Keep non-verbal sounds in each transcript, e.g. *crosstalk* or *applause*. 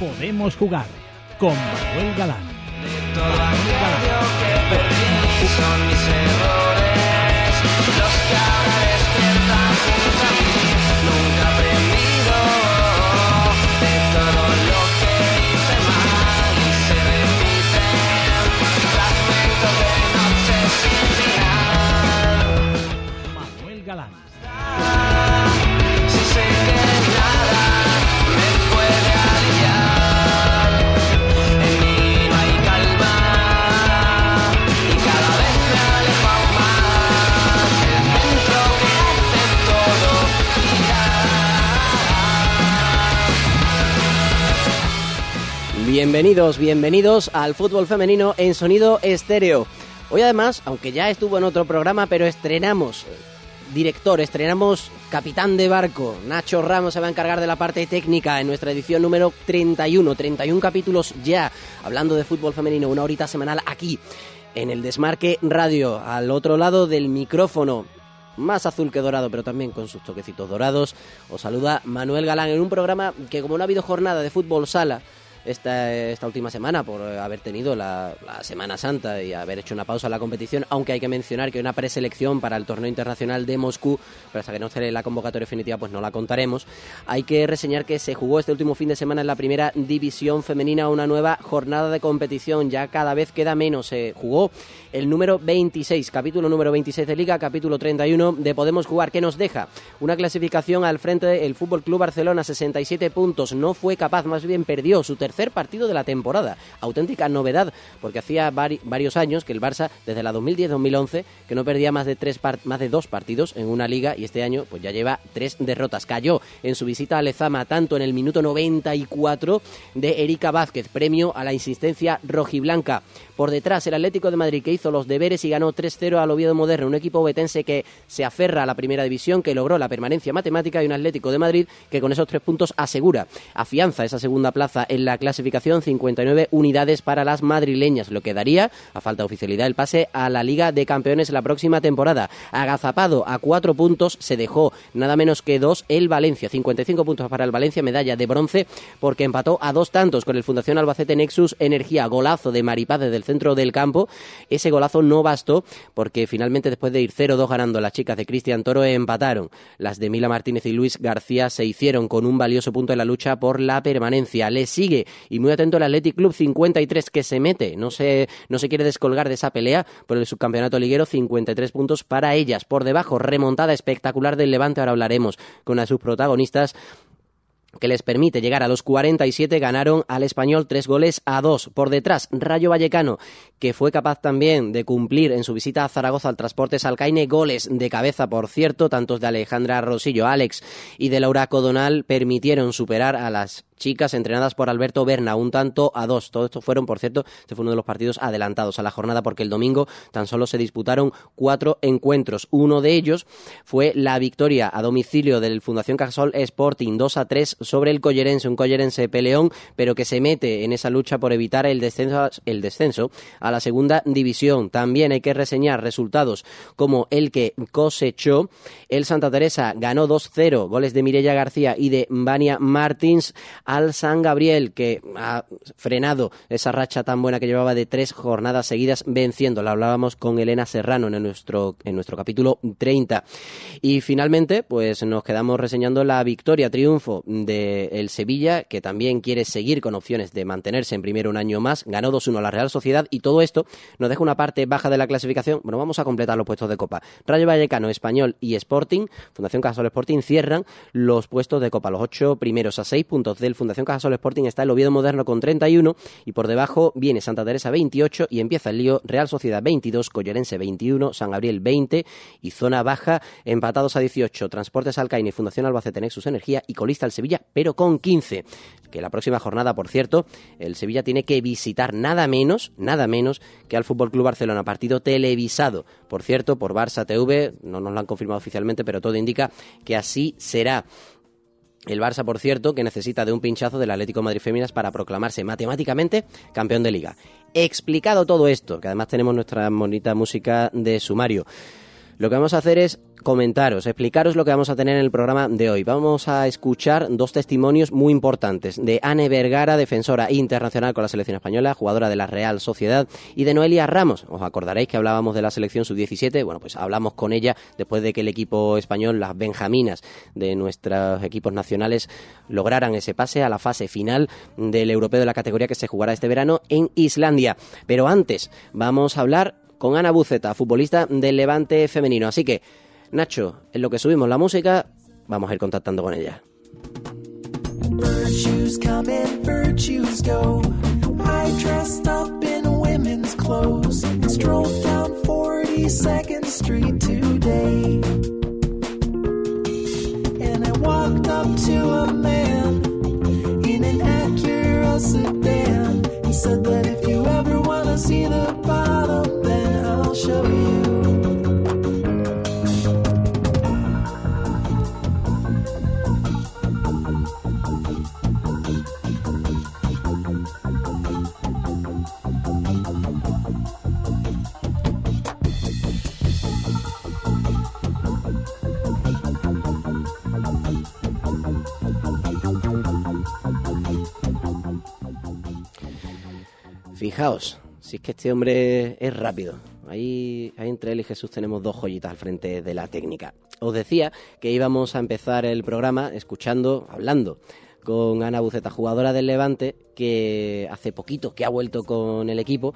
podemos jugar con Manuel Galán. Bienvenidos, bienvenidos al fútbol femenino en sonido estéreo. Hoy además, aunque ya estuvo en otro programa, pero estrenamos eh, director, estrenamos capitán de barco. Nacho Ramos se va a encargar de la parte técnica en nuestra edición número 31, 31 capítulos ya, hablando de fútbol femenino, una horita semanal aquí, en el Desmarque Radio, al otro lado del micrófono. Más azul que dorado, pero también con sus toquecitos dorados. Os saluda Manuel Galán en un programa que como no ha habido jornada de fútbol sala, esta, esta última semana por haber tenido la, la, Semana Santa y haber hecho una pausa en la competición, aunque hay que mencionar que una preselección para el torneo internacional de Moscú, pero hasta que no esté la convocatoria definitiva pues no la contaremos. Hay que reseñar que se jugó este último fin de semana en la primera división femenina una nueva jornada de competición, ya cada vez queda menos. Se jugó el número 26, capítulo número 26 de Liga, capítulo 31 de Podemos Jugar, que nos deja una clasificación al frente del Fútbol Club Barcelona, 67 puntos. No fue capaz, más bien perdió su tercer partido de la temporada. Auténtica novedad, porque hacía vari varios años que el Barça, desde la 2010-2011, que no perdía más de, tres más de dos partidos en una liga y este año pues ya lleva tres derrotas. Cayó en su visita a Lezama tanto en el minuto 94 de Erika Vázquez, premio a la insistencia rojiblanca. Por detrás, el Atlético de Madrid que hizo los deberes y ganó 3-0 al Oviedo Moderno, un equipo betense que se aferra a la primera división, que logró la permanencia matemática y un Atlético de Madrid que con esos tres puntos asegura, afianza esa segunda plaza en la clasificación, 59 unidades para las madrileñas, lo que daría, a falta de oficialidad, el pase a la Liga de Campeones la próxima temporada. Agazapado a cuatro puntos, se dejó nada menos que dos el Valencia, 55 puntos para el Valencia, medalla de bronce, porque empató a dos tantos con el Fundación Albacete Nexus Energía, golazo de Maripaz desde el centro del campo. Ese golazo no bastó porque finalmente después de ir 0-2 ganando las chicas de Cristian Toro empataron. Las de Mila Martínez y Luis García se hicieron con un valioso punto en la lucha por la permanencia. Le sigue y muy atento el Athletic Club 53 que se mete, no se, no se quiere descolgar de esa pelea por el subcampeonato liguero, 53 puntos para ellas. Por debajo, remontada espectacular del Levante, ahora hablaremos con una sus protagonistas que les permite llegar a los 47, ganaron al español tres goles a dos. Por detrás, Rayo Vallecano, que fue capaz también de cumplir en su visita a Zaragoza al Transportes Alcaine goles de cabeza, por cierto, tantos de Alejandra Rosillo, Alex y de Laura Codonal permitieron superar a las chicas entrenadas por Alberto Berna, un tanto a dos. Todo esto fueron, por cierto, este fue uno de los partidos adelantados a la jornada porque el domingo tan solo se disputaron cuatro encuentros. Uno de ellos fue la victoria a domicilio del Fundación Cajasol Sporting 2 a 3 sobre el Collerense, un Collerense peleón, pero que se mete en esa lucha por evitar el descenso, el descenso a la segunda división. También hay que reseñar resultados como el que cosechó el Santa Teresa ganó 2-0, goles de Mirella García y de Vania Martins al San Gabriel, que ha frenado esa racha tan buena que llevaba de tres jornadas seguidas venciendo. La hablábamos con Elena Serrano en nuestro, en nuestro capítulo 30. Y finalmente, pues nos quedamos reseñando la victoria, triunfo del el Sevilla, que también quiere seguir con opciones de mantenerse en primero un año más. Ganó 2-1 a la Real Sociedad y todo esto nos deja una parte baja de la clasificación. Bueno, vamos a completar los puestos de Copa. Rayo Vallecano, Español y Sporting, Fundación Cajasol Sporting, cierran los puestos de Copa. Los ocho primeros a seis puntos del Fundación Cajasol Sporting está el Oviedo Moderno con 31 y por debajo viene Santa Teresa 28 y empieza el lío Real Sociedad 22, Collerense 21, San Gabriel 20 y zona baja empatados a 18, Transportes Alcaine Fundación Albacete Nexus Energía y colista el Sevilla pero con 15. Que la próxima jornada, por cierto, el Sevilla tiene que visitar nada menos, nada menos que al Fútbol Club Barcelona, partido televisado, por cierto, por Barça TV, no nos lo han confirmado oficialmente, pero todo indica que así será. El Barça, por cierto, que necesita de un pinchazo del Atlético Madrid Féminas para proclamarse matemáticamente campeón de liga. Explicado todo esto, que además tenemos nuestra bonita música de sumario, lo que vamos a hacer es comentaros, explicaros lo que vamos a tener en el programa de hoy. Vamos a escuchar dos testimonios muy importantes de Anne Vergara, defensora internacional con la selección española, jugadora de la Real Sociedad, y de Noelia Ramos. Os acordaréis que hablábamos de la selección sub-17. Bueno, pues hablamos con ella después de que el equipo español, las Benjaminas de nuestros equipos nacionales, lograran ese pase a la fase final del europeo de la categoría que se jugará este verano en Islandia. Pero antes, vamos a hablar con Ana Buceta, futbolista del Levante femenino. Así que Nacho, en lo que subimos la música, vamos a ir contactando con ella. Virtues come and virtues go. I dressed up in women's clothes and strolled down 42nd Street today. And I walked up to a man in an Acura sedan. He said that Fijaos, si es que este hombre es rápido. Ahí, ahí entre él y Jesús tenemos dos joyitas al frente de la técnica. Os decía que íbamos a empezar el programa escuchando, hablando con Ana Buceta, jugadora del Levante, que hace poquito que ha vuelto con el equipo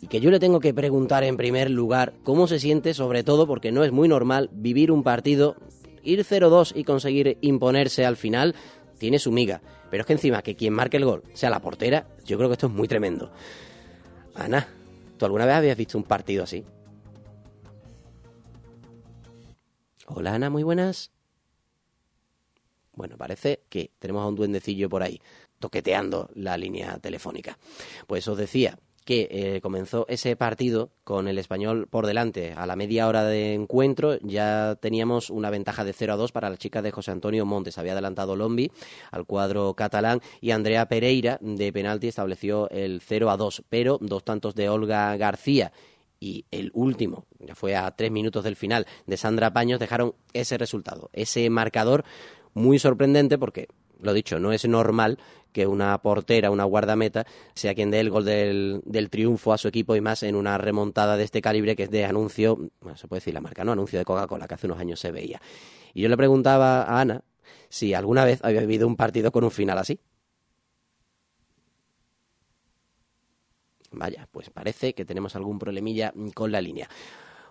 y que yo le tengo que preguntar en primer lugar cómo se siente, sobre todo porque no es muy normal vivir un partido, ir 0-2 y conseguir imponerse al final, tiene su miga. Pero es que encima que quien marque el gol sea la portera, yo creo que esto es muy tremendo. Ana, ¿tú alguna vez habías visto un partido así? Hola Ana, muy buenas. Bueno, parece que tenemos a un duendecillo por ahí toqueteando la línea telefónica. Pues os decía que eh, comenzó ese partido con el español por delante. A la media hora de encuentro ya teníamos una ventaja de 0 a 2 para la chica de José Antonio Montes. Había adelantado Lombi al cuadro catalán y Andrea Pereira de penalti estableció el 0 a 2. Pero dos tantos de Olga García y el último, ya fue a tres minutos del final, de Sandra Paños, dejaron ese resultado, ese marcador muy sorprendente porque, lo dicho, no es normal que una portera, una guardameta, sea quien dé el gol del, del, triunfo a su equipo y más en una remontada de este calibre que es de anuncio, bueno, se puede decir la marca, ¿no? Anuncio de Coca-Cola, que hace unos años se veía. Y yo le preguntaba a Ana si alguna vez había vivido un partido con un final así. Vaya, pues parece que tenemos algún problemilla con la línea.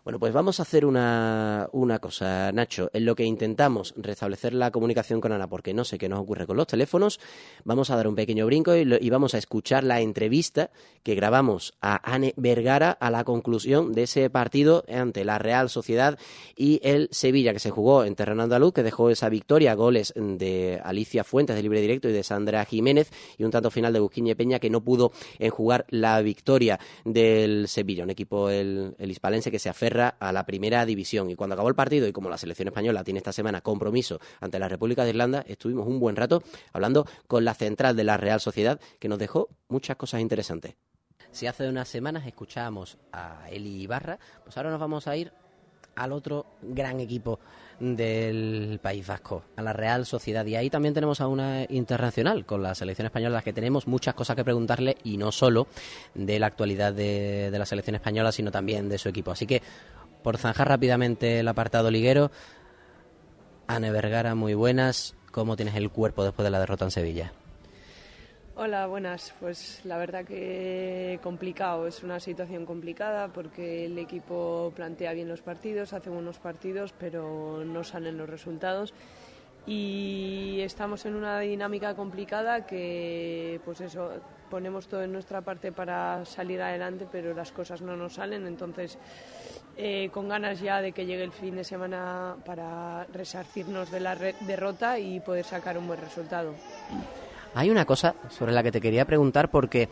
Bueno, pues vamos a hacer una, una, cosa, Nacho. En lo que intentamos restablecer la comunicación con Ana, porque no sé qué nos ocurre con los teléfonos, vamos a dar un pequeño brinco y, vamos a escuchar la entrevista que grabamos a Anne Vergara a la conclusión de ese partido ante la Real Sociedad y el Sevilla, que se jugó en terreno andaluz, que dejó esa victoria, goles de Alicia Fuentes de libre directo y de Sandra Jiménez, y un tanto final de Busquiñe Peña, que no pudo enjugar la victoria del Sevilla, un equipo, el hispalense, que se aferra a la primera división. Y cuando acabó el partido, y como la selección española tiene esta semana compromiso ante la República de Irlanda, estuvimos un buen rato hablando con la central de la Real Sociedad, que nos dejó muchas cosas interesantes. Si hace unas semanas escuchábamos a Eli Ibarra, pues ahora nos vamos a ir al otro gran equipo del País Vasco, a la Real Sociedad. Y ahí también tenemos a una internacional con la selección española, las que tenemos muchas cosas que preguntarle y no solo de la actualidad de, de la selección española, sino también de su equipo. Así que, por zanjar rápidamente el apartado liguero, Anne Vergara, muy buenas. ¿Cómo tienes el cuerpo después de la derrota en Sevilla? Hola, buenas. Pues la verdad que complicado, es una situación complicada porque el equipo plantea bien los partidos, hace buenos partidos, pero no salen los resultados. Y estamos en una dinámica complicada que, pues eso, ponemos todo en nuestra parte para salir adelante, pero las cosas no nos salen. Entonces, eh, con ganas ya de que llegue el fin de semana para resarcirnos de la derrota y poder sacar un buen resultado. Hay una cosa sobre la que te quería preguntar porque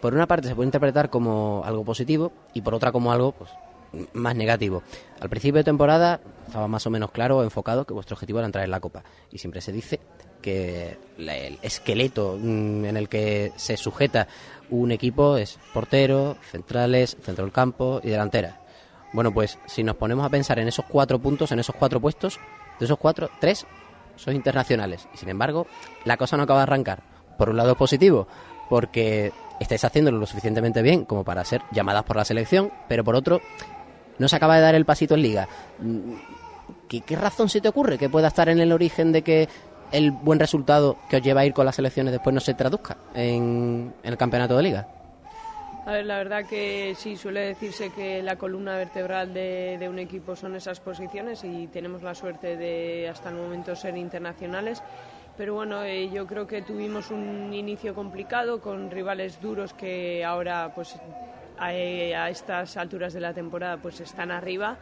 por una parte se puede interpretar como algo positivo y por otra como algo pues, más negativo. Al principio de temporada estaba más o menos claro, enfocado, que vuestro objetivo era entrar en la Copa. Y siempre se dice que el esqueleto en el que se sujeta un equipo es portero, centrales, centro del campo y delantera. Bueno, pues si nos ponemos a pensar en esos cuatro puntos, en esos cuatro puestos, de esos cuatro, tres son internacionales. Y sin embargo, la cosa no acaba de arrancar. Por un lado positivo, porque estáis haciéndolo lo suficientemente bien como para ser llamadas por la selección, pero por otro, no se acaba de dar el pasito en liga. Mm, ¿Qué, razón se te ocurre que pueda estar en el origen de que el buen resultado que os lleva a ir con las selecciones después no se traduzca en el campeonato de liga? A ver, la verdad que sí, suele decirse que la columna vertebral de, de un equipo son esas posiciones y tenemos la suerte de hasta el momento ser internacionales. Pero bueno, eh, yo creo que tuvimos un inicio complicado con rivales duros que ahora, pues a, a estas alturas de la temporada, pues están arriba.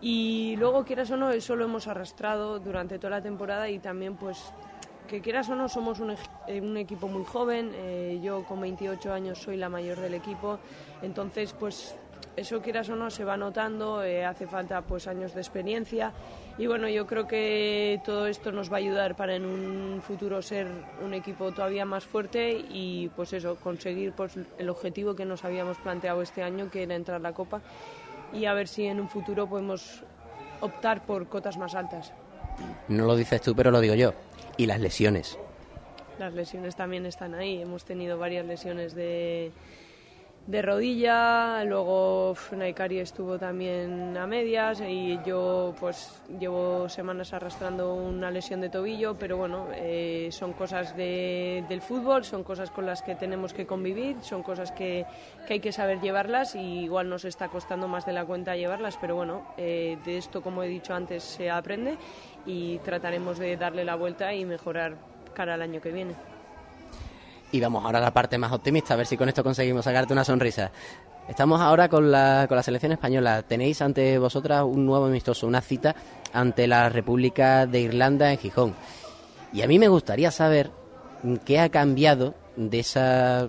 Y luego, quieras o no, eso lo hemos arrastrado durante toda la temporada y también, pues, que quieras o no, somos un, un equipo muy joven. eh, yo con 28 años soy la mayor del equipo. Entonces, pues, eso quieras o no se va notando. eh, hace falta, pues, años de experiencia. Y bueno, yo creo que todo esto nos va a ayudar para en un futuro ser un equipo todavía más fuerte y, pues, eso, conseguir pues, el objetivo que nos habíamos planteado este año, que era entrar a la Copa. Y a ver si en un futuro podemos optar por cotas más altas. No lo dices tú, pero lo digo yo. Y las lesiones. Las lesiones también están ahí. Hemos tenido varias lesiones de, de rodilla, luego Naikari estuvo también a medias y yo pues llevo semanas arrastrando una lesión de tobillo, pero bueno, eh, son cosas de- del fútbol, son cosas con las que tenemos que convivir, son cosas que, que hay que saber llevarlas y igual nos está costando más de la cuenta llevarlas, pero bueno, eh, de esto como he dicho antes se aprende y trataremos de darle la vuelta y mejorar cara al año que viene. Y vamos ahora a la parte más optimista, a ver si con esto conseguimos sacarte una sonrisa. Estamos ahora con la, con la selección española. Tenéis ante vosotras un nuevo amistoso, una cita ante la República de Irlanda en Gijón. Y a mí me gustaría saber qué ha cambiado de esa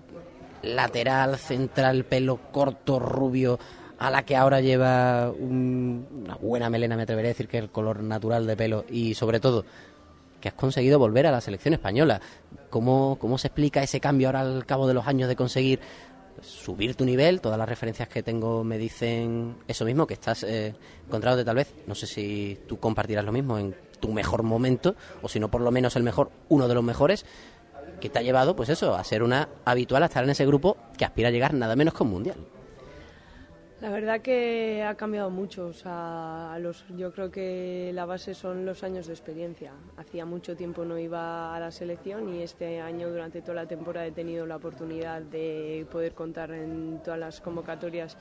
lateral, central, pelo corto, rubio, a la que ahora lleva un- una buena melena, me atreveré a decir que el color natural de pelo. Y sobre todo, que has conseguido volver a la selección española. ¿Cómo, ¿Cómo se explica ese cambio ahora al cabo de los años de conseguir subir tu nivel? Todas las referencias que tengo me dicen eso mismo, que estás eh, encontrándote tal vez, no sé si tú compartirás lo mismo, en tu mejor momento, o si no por lo menos el mejor, uno de los mejores, que te ha llevado, pues eso, a ser una habitual, a estar en ese grupo que aspira a llegar nada menos que un mundial. La verdad que ha cambiado mucho. O sea, los, yo creo que la base son los años de experiencia. Hacía mucho tiempo no iba a la selección y este año durante toda la temporada he tenido la oportunidad de poder contar en todas las convocatorias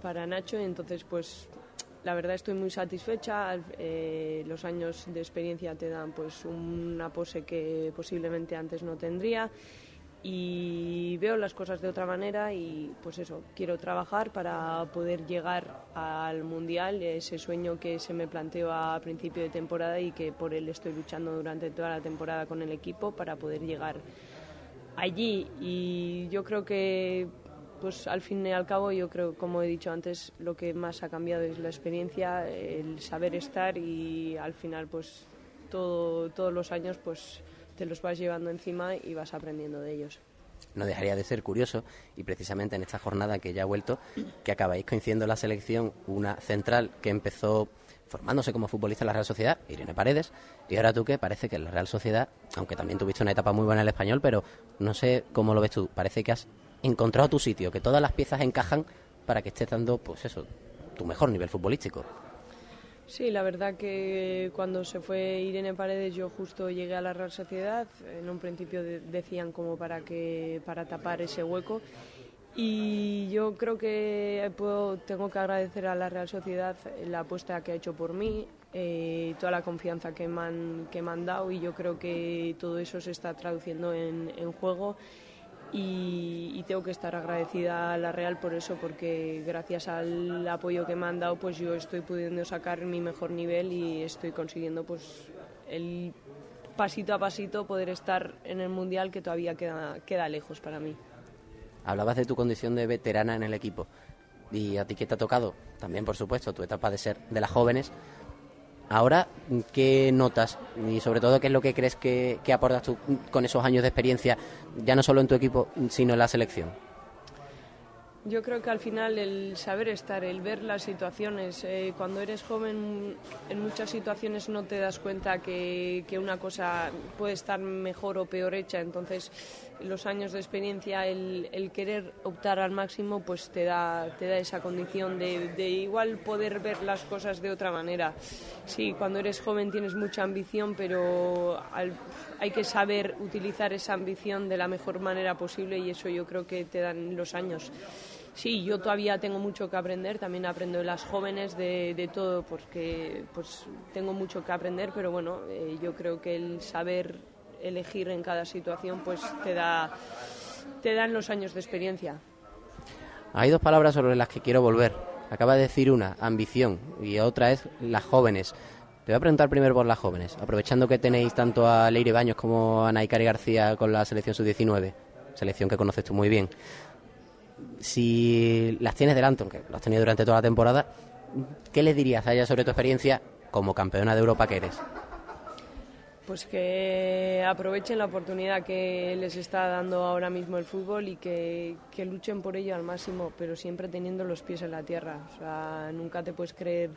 para Nacho. Entonces, pues la verdad estoy muy satisfecha. Eh, los años de experiencia te dan pues una pose que posiblemente antes no tendría y veo las cosas de otra manera y pues eso, quiero trabajar para poder llegar al Mundial, ese sueño que se me planteó a principio de temporada y que por él estoy luchando durante toda la temporada con el equipo para poder llegar allí. Y yo creo que pues al fin y al cabo yo creo como he dicho antes lo que más ha cambiado es la experiencia el saber estar y al final pues todo, todos los años pues los vas llevando encima y vas aprendiendo de ellos no dejaría de ser curioso y precisamente en esta jornada que ya ha vuelto que acabáis coincidiendo en la selección una central que empezó formándose como futbolista en la Real Sociedad, Irene Paredes, y ahora tú que parece que en la Real Sociedad, aunque también tuviste una etapa muy buena en el español, pero no sé cómo lo ves tú, parece que has encontrado tu sitio, que todas las piezas encajan para que estés dando, pues eso, tu mejor nivel futbolístico. Sí, la verdad que cuando se fue Irene Paredes yo justo llegué a la Real Sociedad. En un principio de- decían como para que para tapar ese hueco y yo creo que puedo, tengo que agradecer a la Real Sociedad la apuesta que ha hecho por mí, eh, toda la confianza que me, han, que me han dado y yo creo que todo eso se está traduciendo en, en juego y, tengo que estar agradecida a la Real por eso, porque gracias al apoyo que me han dado, pues yo estoy pudiendo sacar mi mejor nivel y estoy consiguiendo pues el pasito a pasito poder estar en el Mundial que todavía queda, queda lejos para mí. Hablabas de tu condición de veterana en el equipo y a ti que te ha tocado, también por supuesto, tu etapa de ser de las jóvenes. Ahora, ¿qué notas? Y sobre todo, ¿qué es lo que crees que, aportas tú con esos años de experiencia, ya no solo en tu equipo, sino en la selección? Yo creo que al final el saber estar, el ver las situaciones, eh, cuando eres joven en muchas situaciones no te das cuenta que, que una cosa puede estar mejor o peor hecha, entonces los años de experiencia, el, el querer optar al máximo, pues te da, te da esa condición de, de igual poder ver las cosas de otra manera. Sí, cuando eres joven tienes mucha ambición, pero al- hay que saber utilizar esa ambición de la mejor manera posible y eso yo creo que te dan los años. Sí, yo todavía tengo mucho que aprender, también aprendo de las jóvenes, de, de todo, porque pues tengo mucho que aprender, pero bueno, eh, yo creo que el saber elegir en cada situación pues te da te dan los años de experiencia. Hay dos palabras sobre las que quiero volver. Acaba de decir una, ambición, y otra es las jóvenes. Te voy a preguntar primero por las jóvenes, aprovechando que tenéis tanto a Leire Baños como a Naikari García con la selección sub-19, selección que conoces tú muy bien. Si las tienes delante, aunque las has tenido durante toda la temporada, ¿qué les dirías a ellas sobre tu experiencia como campeona de Europa que eres? Pues que aprovechen la oportunidad que les está dando ahora mismo el fútbol y que, luchen por ello al máximo, pero siempre teniendo los pies en la tierra. O sea, nunca te puedes creer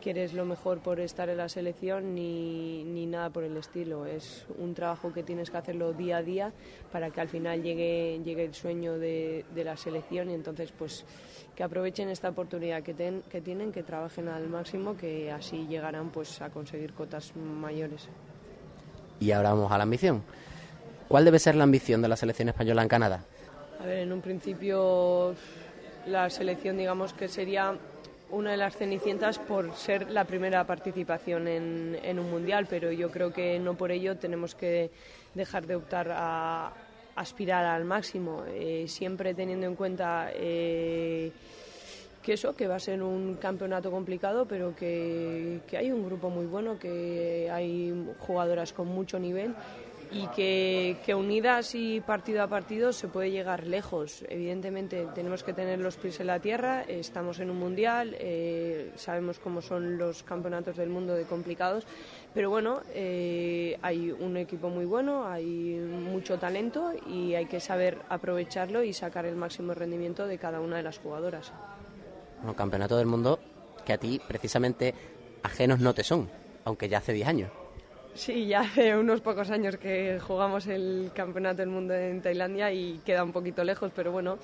que eres lo mejor por estar en la selección ni, ni nada por el estilo. Es un trabajo que tienes que hacerlo día a día para que al final llegue, llegue el sueño de, de la selección y entonces pues que aprovechen esta oportunidad que, ten- que tienen, que trabajen al máximo, que así llegarán pues a conseguir cotas mayores. Y ahora vamos a la ambición. ¿Cuál debe ser la ambición de la selección española en Canadá? A ver, en un principio la selección digamos que sería una de las cenicientas por ser la primera participación en, un mundial, pero yo creo que no por ello tenemos que dejar de optar a aspirar al máximo, eh, siempre teniendo en cuenta eh, que eso, que va a ser un campeonato complicado, pero que, hay un grupo muy bueno, que hay jugadoras con mucho nivel y que, que unidas y partido a partido se puede llegar lejos. Evidentemente tenemos que tener los pies en la tierra, estamos en un mundial, eh, sabemos cómo son los campeonatos del mundo de complicados, pero bueno, eh, hay un equipo muy bueno, hay mucho talento y hay que saber aprovecharlo y sacar el máximo rendimiento de cada una de las jugadoras. Un campeonato del mundo que a ti precisamente ajenos no te son, aunque ya hace 10 años. Sí, ya hace unos pocos años que jugamos el Campeonato del Mundo en Tailandia y queda un poquito lejos, pero bueno,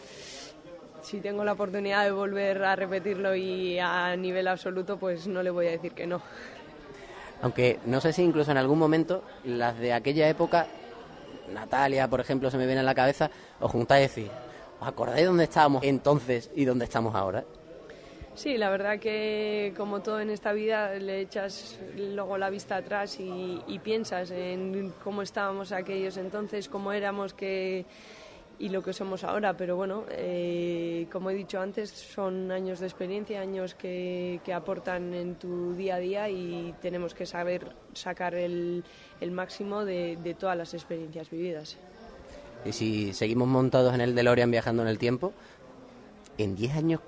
si tengo la oportunidad de volver a repetirlo y a nivel absoluto, pues no le voy a decir que no. Aunque no sé si incluso en algún momento las de aquella época, Natalia, por ejemplo, se me viene a la cabeza, os juntáis y decís, ¿os acordáis dónde estábamos entonces y dónde estamos ahora? Sí, la verdad que como todo en esta vida le echas luego la vista atrás y, y piensas en cómo estábamos aquellos entonces, cómo éramos que, y lo que somos ahora. Pero bueno, eh, como he dicho antes, son años de experiencia, años que, aportan en tu día a día y tenemos que saber sacar el, el máximo de, de todas las experiencias vividas. Y si seguimos montados en el DeLorean viajando en el tiempo, en 10 años,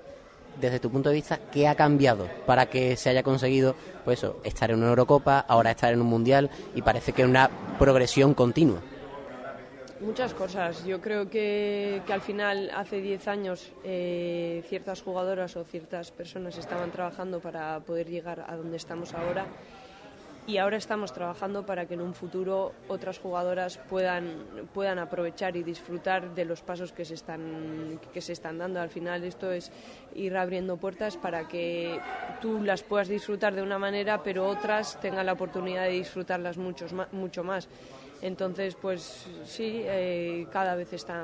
desde tu punto de vista, ¿qué ha cambiado para que se haya conseguido, pues eso, estar en una Eurocopa, ahora estar en un Mundial y parece que una progresión continua? Muchas cosas. Yo creo que, que al final, hace 10 años, eh, ciertas jugadoras o ciertas personas estaban trabajando para poder llegar a donde estamos ahora. Y ahora estamos trabajando para que en un futuro otras jugadoras puedan, puedan aprovechar y disfrutar de los pasos que se, están, que se están dando. Al final esto es ir abriendo puertas para que tú las puedas disfrutar de una manera, pero otras tengan la oportunidad de disfrutarlas muchos, ma- mucho más. Entonces, pues sí, eh, cada vez está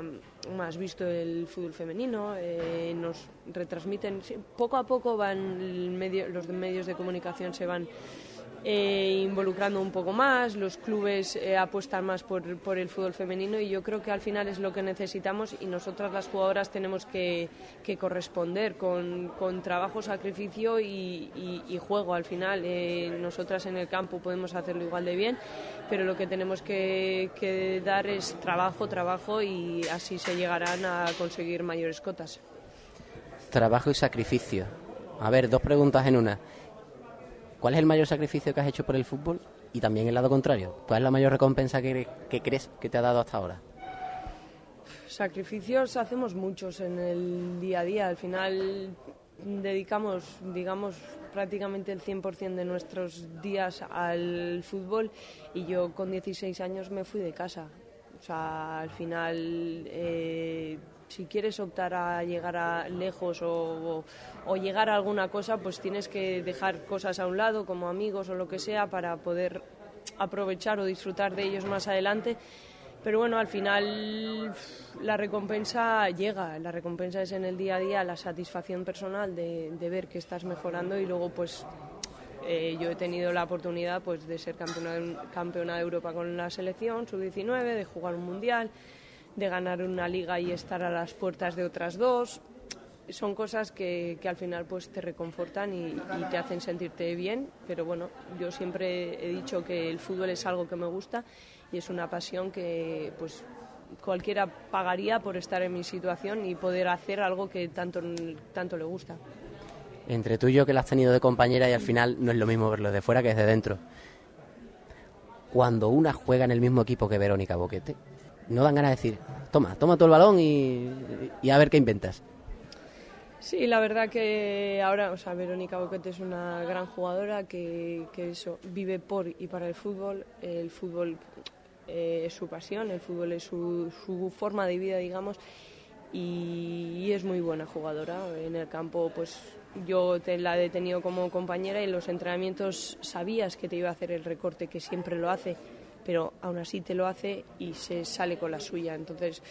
más visto el fútbol femenino, eh, nos retransmiten, poco a poco van el medio- los medios de comunicación se van eh, involucrando un poco más, los clubes eh, apuestan más por, por el fútbol femenino y yo creo que al final es lo que necesitamos y nosotras las jugadoras tenemos que, que corresponder con, con trabajo, sacrificio y, y- juego. Al final eh, nosotras en el campo podemos hacerlo igual de bien, pero lo que tenemos que, que dar es trabajo, trabajo y así se llegarán a conseguir mayores cotas. Trabajo y sacrificio. A ver, dos preguntas en una. ¿Cuál es el mayor sacrificio que has hecho por el fútbol? Y también el lado contrario. ¿Cuál es la mayor recompensa que, crees que te ha dado hasta ahora? Sacrificios hacemos muchos en el día a día. Al final dedicamos, digamos, prácticamente el 100% de nuestros días al fútbol y yo con 16 años me fui de casa. O sea, al final, eh, si quieres optar a llegar a lejos o, o- llegar a alguna cosa, pues tienes que dejar cosas a un lado, como amigos o lo que sea, para poder aprovechar o disfrutar de ellos más adelante. Pero bueno, al final la recompensa llega, la recompensa es en el día a día la satisfacción personal de, de ver que estás mejorando y luego pues eh, yo he tenido la oportunidad pues de ser campeona, campeona de Europa con la selección sub-19, de jugar un mundial, de ganar una liga y estar a las puertas de otras dos. Son cosas que, que al final pues te reconfortan y, y te hacen sentirte bien, pero bueno, yo siempre he dicho que el fútbol es algo que me gusta y es una pasión que pues cualquiera pagaría por estar en mi situación y poder hacer algo que tanto, tanto le gusta. Entre tú y yo que la has tenido de compañera y al final no es lo mismo verlo de fuera que desde dentro. Cuando una juega en el mismo equipo que Verónica Boquete, no dan ganas de decir, toma, toma todo el balón y, a ver qué inventas. Sí, la verdad que ahora, o sea, Verónica Boquete es una gran jugadora que, que eso, vive por y para el fútbol. El fútbol eh, es su pasión, el fútbol es su, su forma de vida, digamos, y, y es muy buena jugadora. En el campo, pues yo te la he tenido como compañera y en los entrenamientos sabías que te iba a hacer el recorte, que siempre lo hace, pero aún así te lo hace y se sale con la suya. Entonces,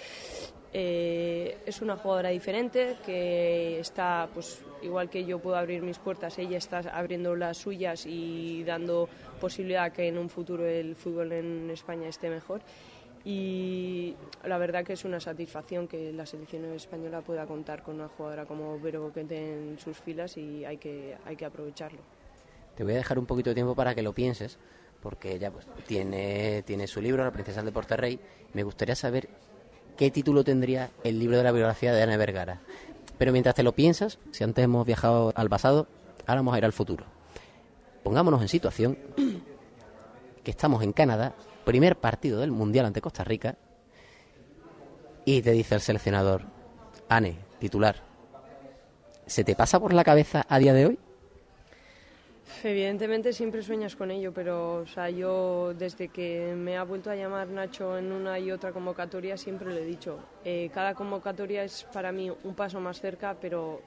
eh, es una jugadora diferente que está, pues igual que yo puedo abrir mis puertas, ella está abriendo las suyas y dando posibilidad que en un futuro el fútbol en España esté mejor. Y la verdad que es una satisfacción que la selección española pueda contar con una jugadora como Vero Boquete en sus filas y hay que, hay que aprovecharlo. Te voy a dejar un poquito de tiempo para que lo pienses, porque ella pues, tiene, tiene su libro, La princesa del Deporte Rey. Me gustaría saber qué título tendría el libro de la biografía de Ana Vergara. Pero mientras te lo piensas, si antes hemos viajado al pasado, ahora vamos a ir al futuro. Pongámonos en situación que estamos en Canadá, primer partido del Mundial ante Costa Rica, y te dice el seleccionador, Ane, titular, ¿se te pasa por la cabeza a día de hoy? Evidentemente siempre sueñas con ello, pero o sea, yo desde que me ha vuelto a llamar Nacho en una y otra convocatoria siempre le he dicho, eh, cada convocatoria es para mí un paso más cerca, pero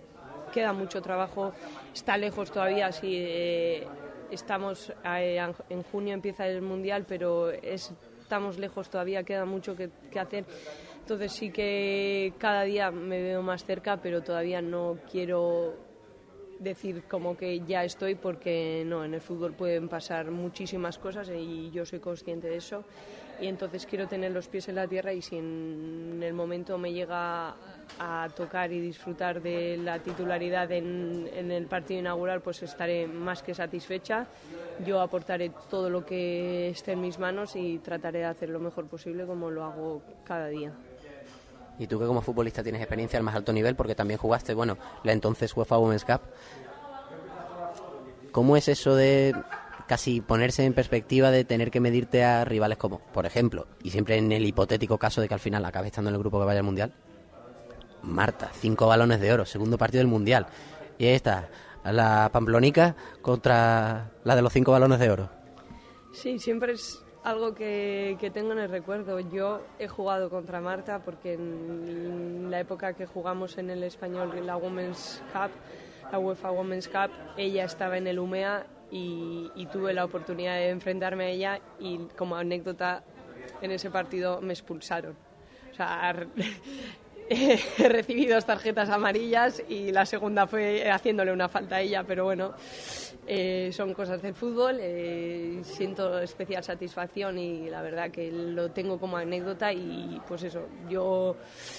queda mucho trabajo, está lejos todavía, sí, eh, estamos eh, en junio empieza el mundial, pero es- estamos lejos todavía, queda mucho que, que hacer. Entonces sí que cada día me veo más cerca, pero todavía no quiero decir como que ya estoy porque no, en el fútbol pueden pasar muchísimas cosas y yo soy consciente de eso y entonces quiero tener los pies en la tierra y si en el momento me llega a tocar y disfrutar de la titularidad en, en el partido inaugural pues estaré más que satisfecha. Yo aportaré todo lo que esté en mis manos y trataré de hacer lo mejor posible como lo hago cada día. Y tú que como futbolista tienes experiencia al más alto nivel porque también jugaste, bueno, la entonces UEFA Women's Cup. ¿Cómo es eso de casi ponerse en perspectiva de tener que medirte a rivales como, por ejemplo, y siempre en el hipotético caso de que al final acabe estando en el grupo que vaya al Mundial? Marta, cinco balones de oro, segundo partido del Mundial. Y ahí está, la Pamplonica contra la de los cinco balones de oro. Sí, siempre es algo que, que tengo en el recuerdo. Yo he jugado contra Marta porque en la época que jugamos en el español la Women's Cup, la UEFA Women's Cup, ella estaba en el UMEA y, y tuve la oportunidad de enfrentarme a ella y como anécdota en ese partido me expulsaron. O sea, *laughs* he recibido dos tarjetas amarillas y la segunda fue haciéndole una falta a ella, pero bueno, eh, son cosas del fútbol, eh, siento especial satisfacción y la verdad que lo tengo como anécdota y pues eso, yo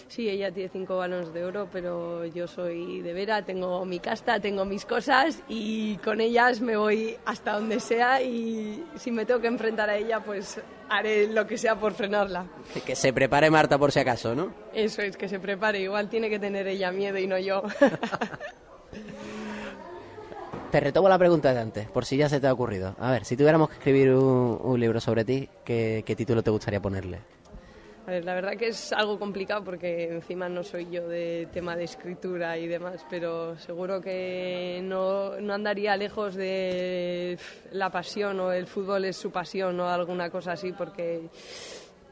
sí, ella tiene cinco balones de oro, pero yo soy de vera, tengo mi casta, tengo mis cosas y con ellas me voy hasta donde sea y si me tengo que enfrentar a ella pues haré lo que sea por frenarla. Que- se prepare Marta por si acaso, ¿no? Eso es, que se prepare. Igual tiene que tener ella miedo y no yo. *laughs* Te retomo la pregunta de antes, por si ya se te ha ocurrido. A ver, si tuviéramos que escribir un, un libro sobre ti, ¿qué, qué título te gustaría ponerle? A ver, la verdad que es algo complicado porque encima no soy yo de tema de escritura y demás, pero seguro que no, no andaría lejos de la pasión o el fútbol es su pasión o alguna cosa así porque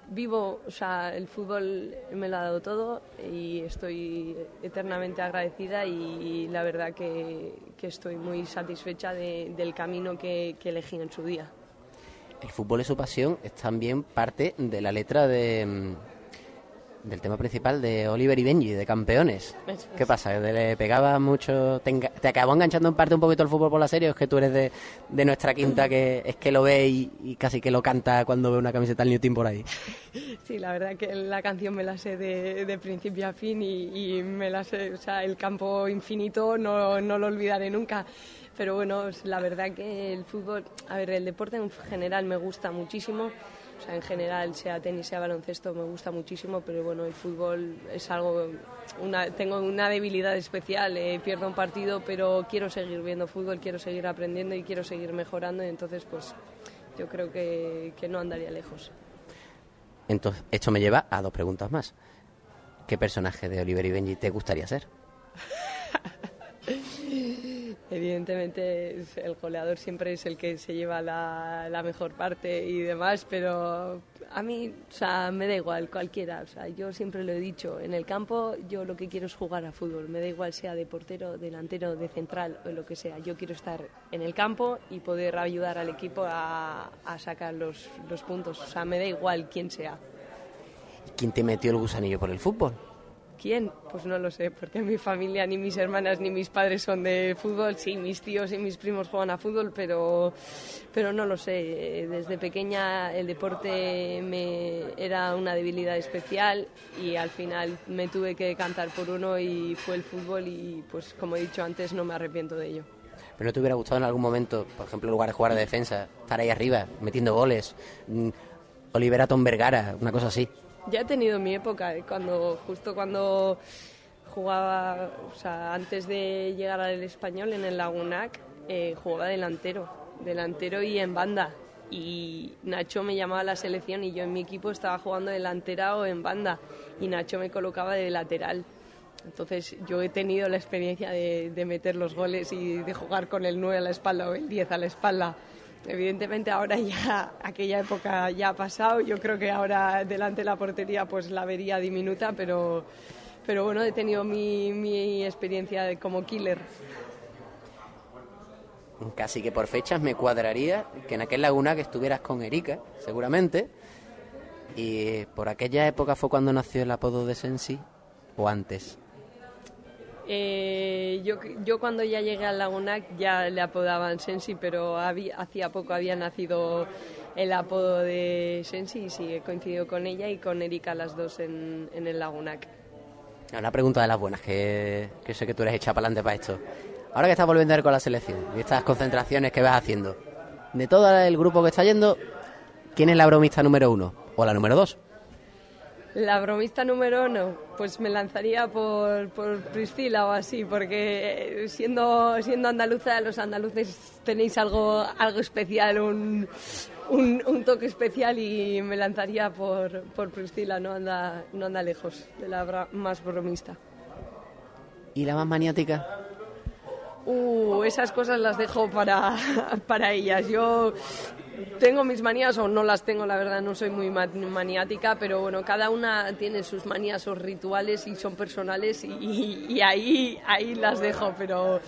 vivo, o sea, el fútbol me lo ha dado todo y estoy eternamente agradecida y la verdad que, que estoy muy satisfecha de- del camino que, que elegí en su día. El fútbol es su pasión es también parte de la letra de, mm, del tema principal de Oliver y Benji, de Campeones. ¿Qué pasa? ¿Que te le pegaba mucho? Te, te acabó enganchando en parte un poquito el fútbol por la serie? ¿O es que tú eres de, de nuestra quinta que es que lo ve y, y casi que lo canta cuando ve una camiseta del New Team por ahí? *laughs* Sí, la verdad que la canción me la sé de, de principio a fin y, y me la sé, o sea, el campo infinito no, no lo olvidaré nunca. Pero bueno, la verdad que el fútbol, a ver, el deporte en general me gusta muchísimo. O sea, en general, sea tenis, sea baloncesto, me gusta muchísimo, pero bueno, el fútbol es algo, una, tengo una debilidad especial, eh, pierdo un partido, pero quiero seguir viendo fútbol, quiero seguir aprendiendo y quiero seguir mejorando, y entonces pues yo creo que, que no andaría lejos. Entonces, esto me lleva a dos preguntas más. ¿Qué personaje de Oliver y Benji te gustaría ser? *laughs* Evidentemente el goleador siempre es el que se lleva la, mejor parte y demás, pero a mí, o sea, me da igual cualquiera. O sea, yo siempre lo he dicho, en el campo yo lo que quiero es jugar a fútbol. Me da igual sea de portero, delantero, de central o lo que sea. Yo quiero estar en el campo y poder ayudar al equipo a, a sacar los, los puntos. O sea, me da igual quién sea. ¿Quién te metió el gusanillo por el fútbol? ¿Quién? Pues no lo sé, porque mi familia, ni mis hermanas, ni mis padres son de fútbol. Sí, mis tíos y mis primos juegan a fútbol, pero, pero no lo sé. Desde pequeña el deporte me era una debilidad especial y al final me tuve que cantar por uno y fue el fútbol y pues como he dicho antes no me arrepiento de ello. ¿Pero no te hubiera gustado en algún momento, por ejemplo, en lugar de jugar de defensa, estar ahí arriba, metiendo goles? Mm, Oliver Atom Vergara, una cosa así. Ya he tenido mi época, cuando justo cuando jugaba, o sea, antes de llegar al español en el Lagunac, eh, jugaba delantero, delantero y en banda. Y Nacho me llamaba a la selección y yo en mi equipo estaba jugando delantera o en banda y Nacho me colocaba de lateral. Entonces yo he tenido la experiencia de, de meter los goles y de jugar con el 9 a la espalda o el 10 a la espalda. Evidentemente ahora ya aquella época ya ha pasado, yo creo que ahora delante de la portería pues la vería diminuta, pero, pero bueno, he tenido mi, mi experiencia de- como killer. Casi que por fechas me cuadraría que en aquel laguna que estuvieras con Erika, seguramente. Y por aquella época fue cuando nació el apodo de Sensi, o antes. Eh, yo, yo cuando ya llegué al Lagunac ya le apodaban Sensi, pero hacía poco había nacido el apodo de Sensi y sí, he coincidido con ella y con Erika las dos en, el Lagunac. Una pregunta de las buenas, que, que sé que tú eres hecha para adelante para esto. Ahora que estás volviendo a ir con la selección y estas concentraciones que vas haciendo, de todo el grupo que está yendo, ¿quién es la bromista número uno? ¿O la número dos? La bromista número uno, pues me lanzaría por, por Priscila o así, porque eh, siendo, siendo andaluza, los andaluces tenéis algo, algo especial, un, un, un toque especial y me lanzaría por, por Priscila, no anda, no anda lejos de la más bromista. ¿Y la más maniática? Uh, esas cosas las dejo para, *laughs* para ellas. Yo tengo mis manías o no las tengo, la verdad, no soy muy ma- maniática, pero bueno, cada una tiene sus manías o rituales y son personales y ahí, ahí las dejo, pero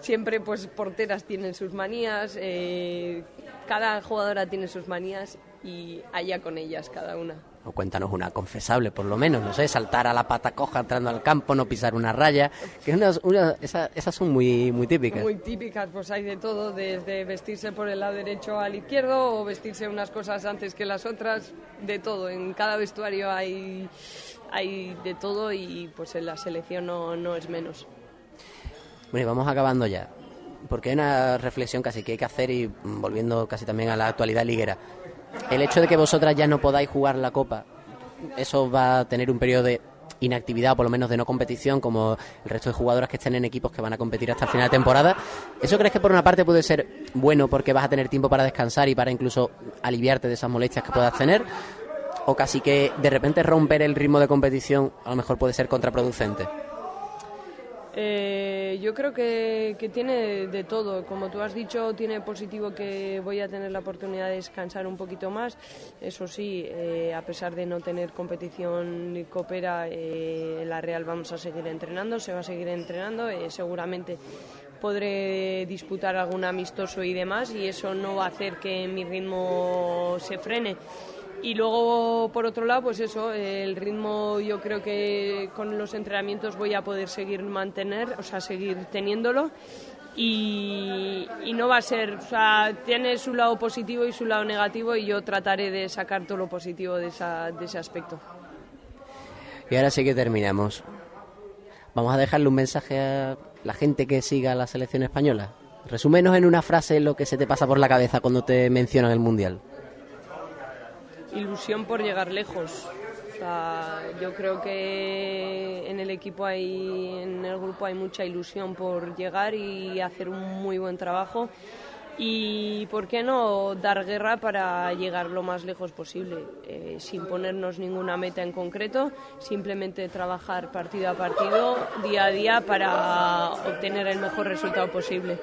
siempre pues porteras tienen sus manías, eh, cada jugadora tiene sus manías y allá con ellas cada una. O cuéntanos una confesable, por lo menos, no sé, saltar a la pata coja entrando al campo, no pisar una raya, que unas, una- esa- esas son muy, muy típicas. Muy típicas, pues hay de todo, desde vestirse por el lado derecho al izquierdo o vestirse unas cosas antes que las otras, de todo. En cada vestuario hay, hay de todo y pues en la selección no, no es menos. Bueno, y vamos acabando ya, porque hay una reflexión casi que hay que hacer y mm, volviendo casi también a la actualidad liguera. El hecho de que vosotras ya no podáis jugar la Copa, eso va a tener un periodo de inactividad, o por lo menos de no competición, como el resto de jugadoras que estén en equipos que van a competir hasta el final de temporada. ¿Eso crees que por una parte puede ser bueno porque vas a tener tiempo para descansar y para incluso aliviarte de esas molestias que puedas tener? o casi que de repente romper el ritmo de competición a lo mejor puede ser contraproducente? Eh, yo creo que, tiene de todo. Como tú has dicho, tiene positivo que voy a tener la oportunidad de descansar un poquito más. Eso sí, eh, a pesar de no tener competición ni coopera, eh, la Real vamos a seguir entrenando, se va a seguir entrenando. eh, seguramente podré disputar algún amistoso y demás y eso no va a hacer que mi ritmo se frene. Y luego, por otro lado, pues eso, el ritmo yo creo que con los entrenamientos voy a poder seguir mantener, o sea, seguir teniéndolo. Y, no va a ser, o sea, tiene su lado positivo y su lado negativo y yo trataré de sacar todo lo positivo de, esa, de ese aspecto. Y ahora sí que terminamos. Vamos a dejarle un mensaje a la gente que siga la selección española. Resúmenos en una frase lo que se te pasa por la cabeza cuando te mencionan el Mundial. Ilusión por llegar lejos. O sea, yo creo que en el equipo hay, en el grupo hay mucha ilusión por llegar y hacer un muy buen trabajo. Y por qué no dar guerra para llegar lo más lejos posible, eh, sin ponernos ninguna meta en concreto, simplemente trabajar partido a partido, día a día, para obtener el mejor resultado posible.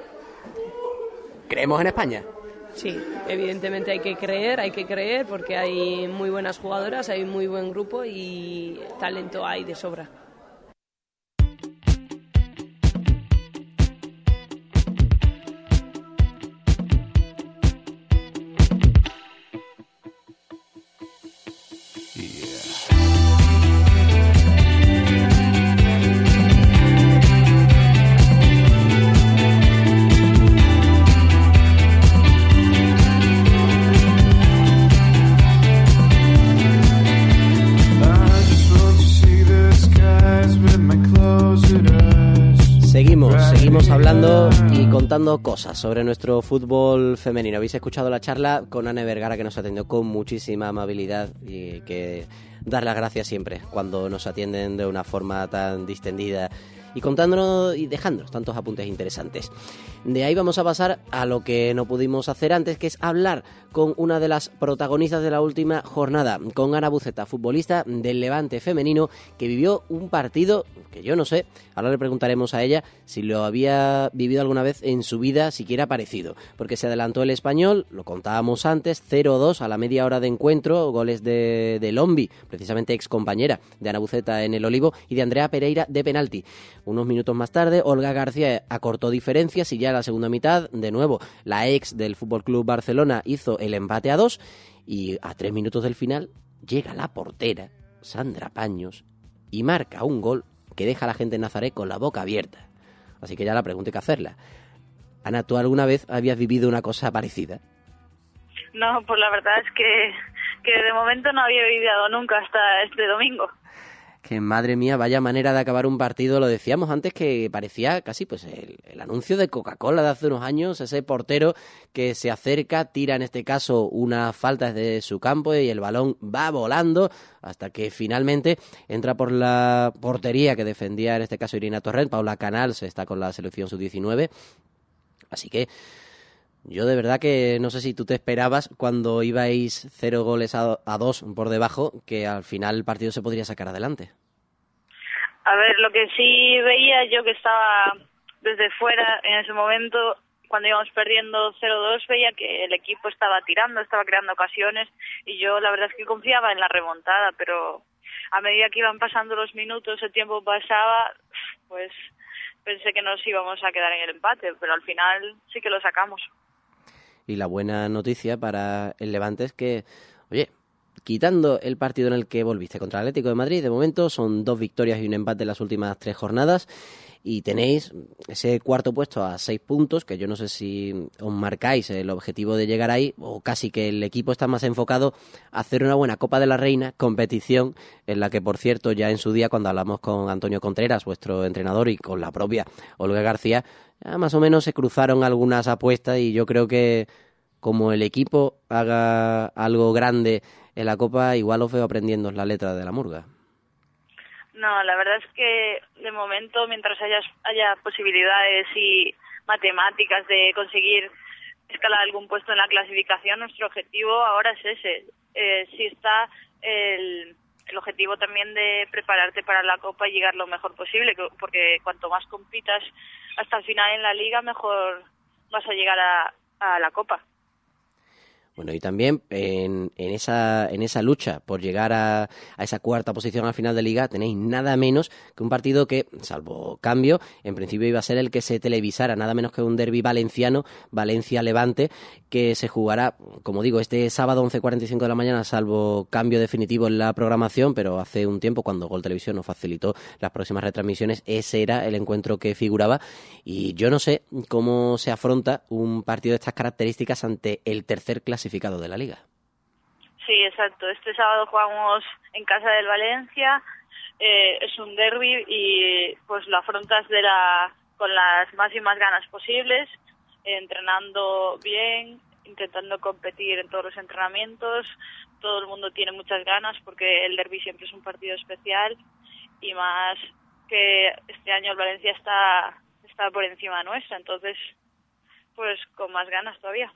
¿Creemos en España? Sí, evidentemente hay que creer, hay que creer porque hay muy buenas jugadoras, hay muy buen grupo y talento hay de sobra. Contando cosas sobre nuestro fútbol femenino. Habéis escuchado la charla con Ana Vergara que nos atendió con muchísima amabilidad y que dar las gracias siempre cuando nos atienden de una forma tan distendida y contándonos y dejándonos tantos apuntes interesantes. De ahí vamos a pasar a lo que no pudimos hacer antes, que es hablar con una de las protagonistas de la última jornada, con Ana Buceta, futbolista del Levante femenino, que vivió un partido que yo no sé, ahora le preguntaremos a ella si lo había vivido alguna vez en su vida, siquiera parecido, porque se adelantó el español, lo contábamos antes, 0-2 a la media hora de encuentro, goles de, de Lombi, precisamente ex compañera de Ana Buceta en el Olivo, y de Andrea Pereira de penalti. Unos minutos más tarde, Olga García acortó diferencias y ya en la segunda mitad, de nuevo, la ex del Fútbol Club Barcelona hizo el empate a dos y a tres minutos del final llega la portera, Sandra Paños, y marca un gol que deja a la gente en Nazaret con la boca abierta. Así que ya la pregunta hay que hacerla. Ana, ¿tú alguna vez habías vivido una cosa parecida? No, pues la verdad es que, que de momento no había vivido nunca hasta este domingo. Que madre mía, vaya manera de acabar un partido. Lo decíamos antes que parecía casi pues el, anuncio de Coca-Cola de hace unos años, ese portero que se acerca, tira en este caso una falta desde su campo y el balón va volando hasta que finalmente entra por la portería que defendía en este caso Irina Torrent. Paula Canals está con la selección sub-19. Así que yo de verdad que no sé si tú te esperabas cuando ibais cero goles a, a dos por debajo que al final el partido se podría sacar adelante. A ver, lo que sí veía yo que estaba desde fuera en ese momento, cuando íbamos perdiendo 0-2, veía que el equipo estaba tirando, estaba creando ocasiones y yo la verdad es que confiaba en la remontada, pero a medida que iban pasando los minutos, el tiempo pasaba, pues pensé que nos íbamos a quedar en el empate, pero al final sí que lo sacamos. Y la buena noticia para el Levante es que, oye, quitando el partido en el que volviste contra el Atlético de Madrid, de momento son dos victorias y un empate en las últimas tres jornadas. Y tenéis ese cuarto puesto a seis puntos, que yo no sé si os marcáis el objetivo de llegar ahí, o casi que el equipo está más enfocado a hacer una buena Copa de la Reina, competición en la que, por cierto, ya en su día, cuando hablamos con Antonio Contreras, vuestro entrenador, y con la propia Olga García, más o menos se cruzaron algunas apuestas y yo creo que como el equipo haga algo grande en la Copa, igual os veo aprendiendo la letra de la murga. No, la verdad es que de momento, mientras haya, haya posibilidades y matemáticas de conseguir escalar algún puesto en la clasificación, nuestro objetivo ahora es ese. Eh, si está el, el objetivo también de prepararte para la Copa y llegar lo mejor posible, que- porque cuanto más compitas hasta el final en la Liga, mejor vas a llegar a, a la Copa. Bueno, y también en, esa, en esa lucha por llegar a, a esa cuarta posición al final de liga tenéis nada menos que un partido que, salvo cambio, en principio iba a ser el que se televisara, nada menos que un derby valenciano, Valencia-Levante, que se jugará, como digo, este sábado 11.45 de la mañana, salvo cambio definitivo en la programación, pero hace un tiempo cuando Gol Televisión nos facilitó las próximas retransmisiones, ese era el encuentro que figuraba. Y yo no sé cómo se afronta un partido de estas características ante el tercer clasificado de la liga. Sí, exacto. Este sábado jugamos en casa del Valencia. eh, es un derby y pues lo afrontas de la con las máximas ganas posibles, entrenando bien, intentando competir en todos los entrenamientos. Todo el mundo tiene muchas ganas porque el derby siempre es un partido especial y más que este año el Valencia está está por encima nuestra, entonces pues con más ganas todavía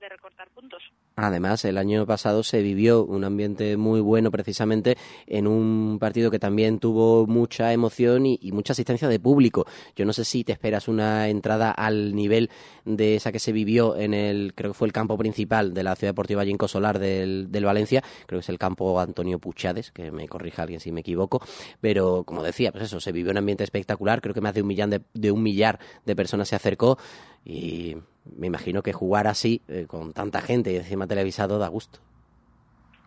de recortar puntos. Además, el año pasado se vivió un ambiente muy bueno precisamente en un partido que también tuvo mucha emoción y, mucha asistencia de público. Yo no sé si te esperas una entrada al nivel de esa que se vivió en el, creo que fue el campo principal de la Ciudad Deportiva Jinco Solar del, Valencia, creo que es el campo Antonio Puchades, que me corrija alguien si me equivoco, pero como decía, pues eso, se vivió un ambiente espectacular, creo que más de un millar de, de un millar de personas se acercó y me imagino que jugar así, eh, con tanta gente y encima televisado, da gusto.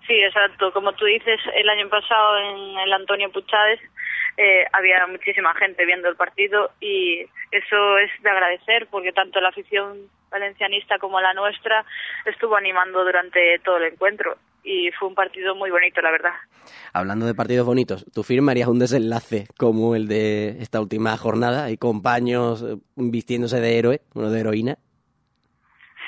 Sí, exacto. Como tú dices, el año pasado en el Antonio Puchades eh, había muchísima gente viendo el partido y eso es de agradecer porque tanto la afición valencianista como la nuestra estuvo animando durante todo el encuentro y fue un partido muy bonito, la verdad. Hablando de partidos bonitos, ¿tú firmarías un desenlace como el de esta última jornada y compaños eh, vistiéndose de héroe, bueno, de heroína?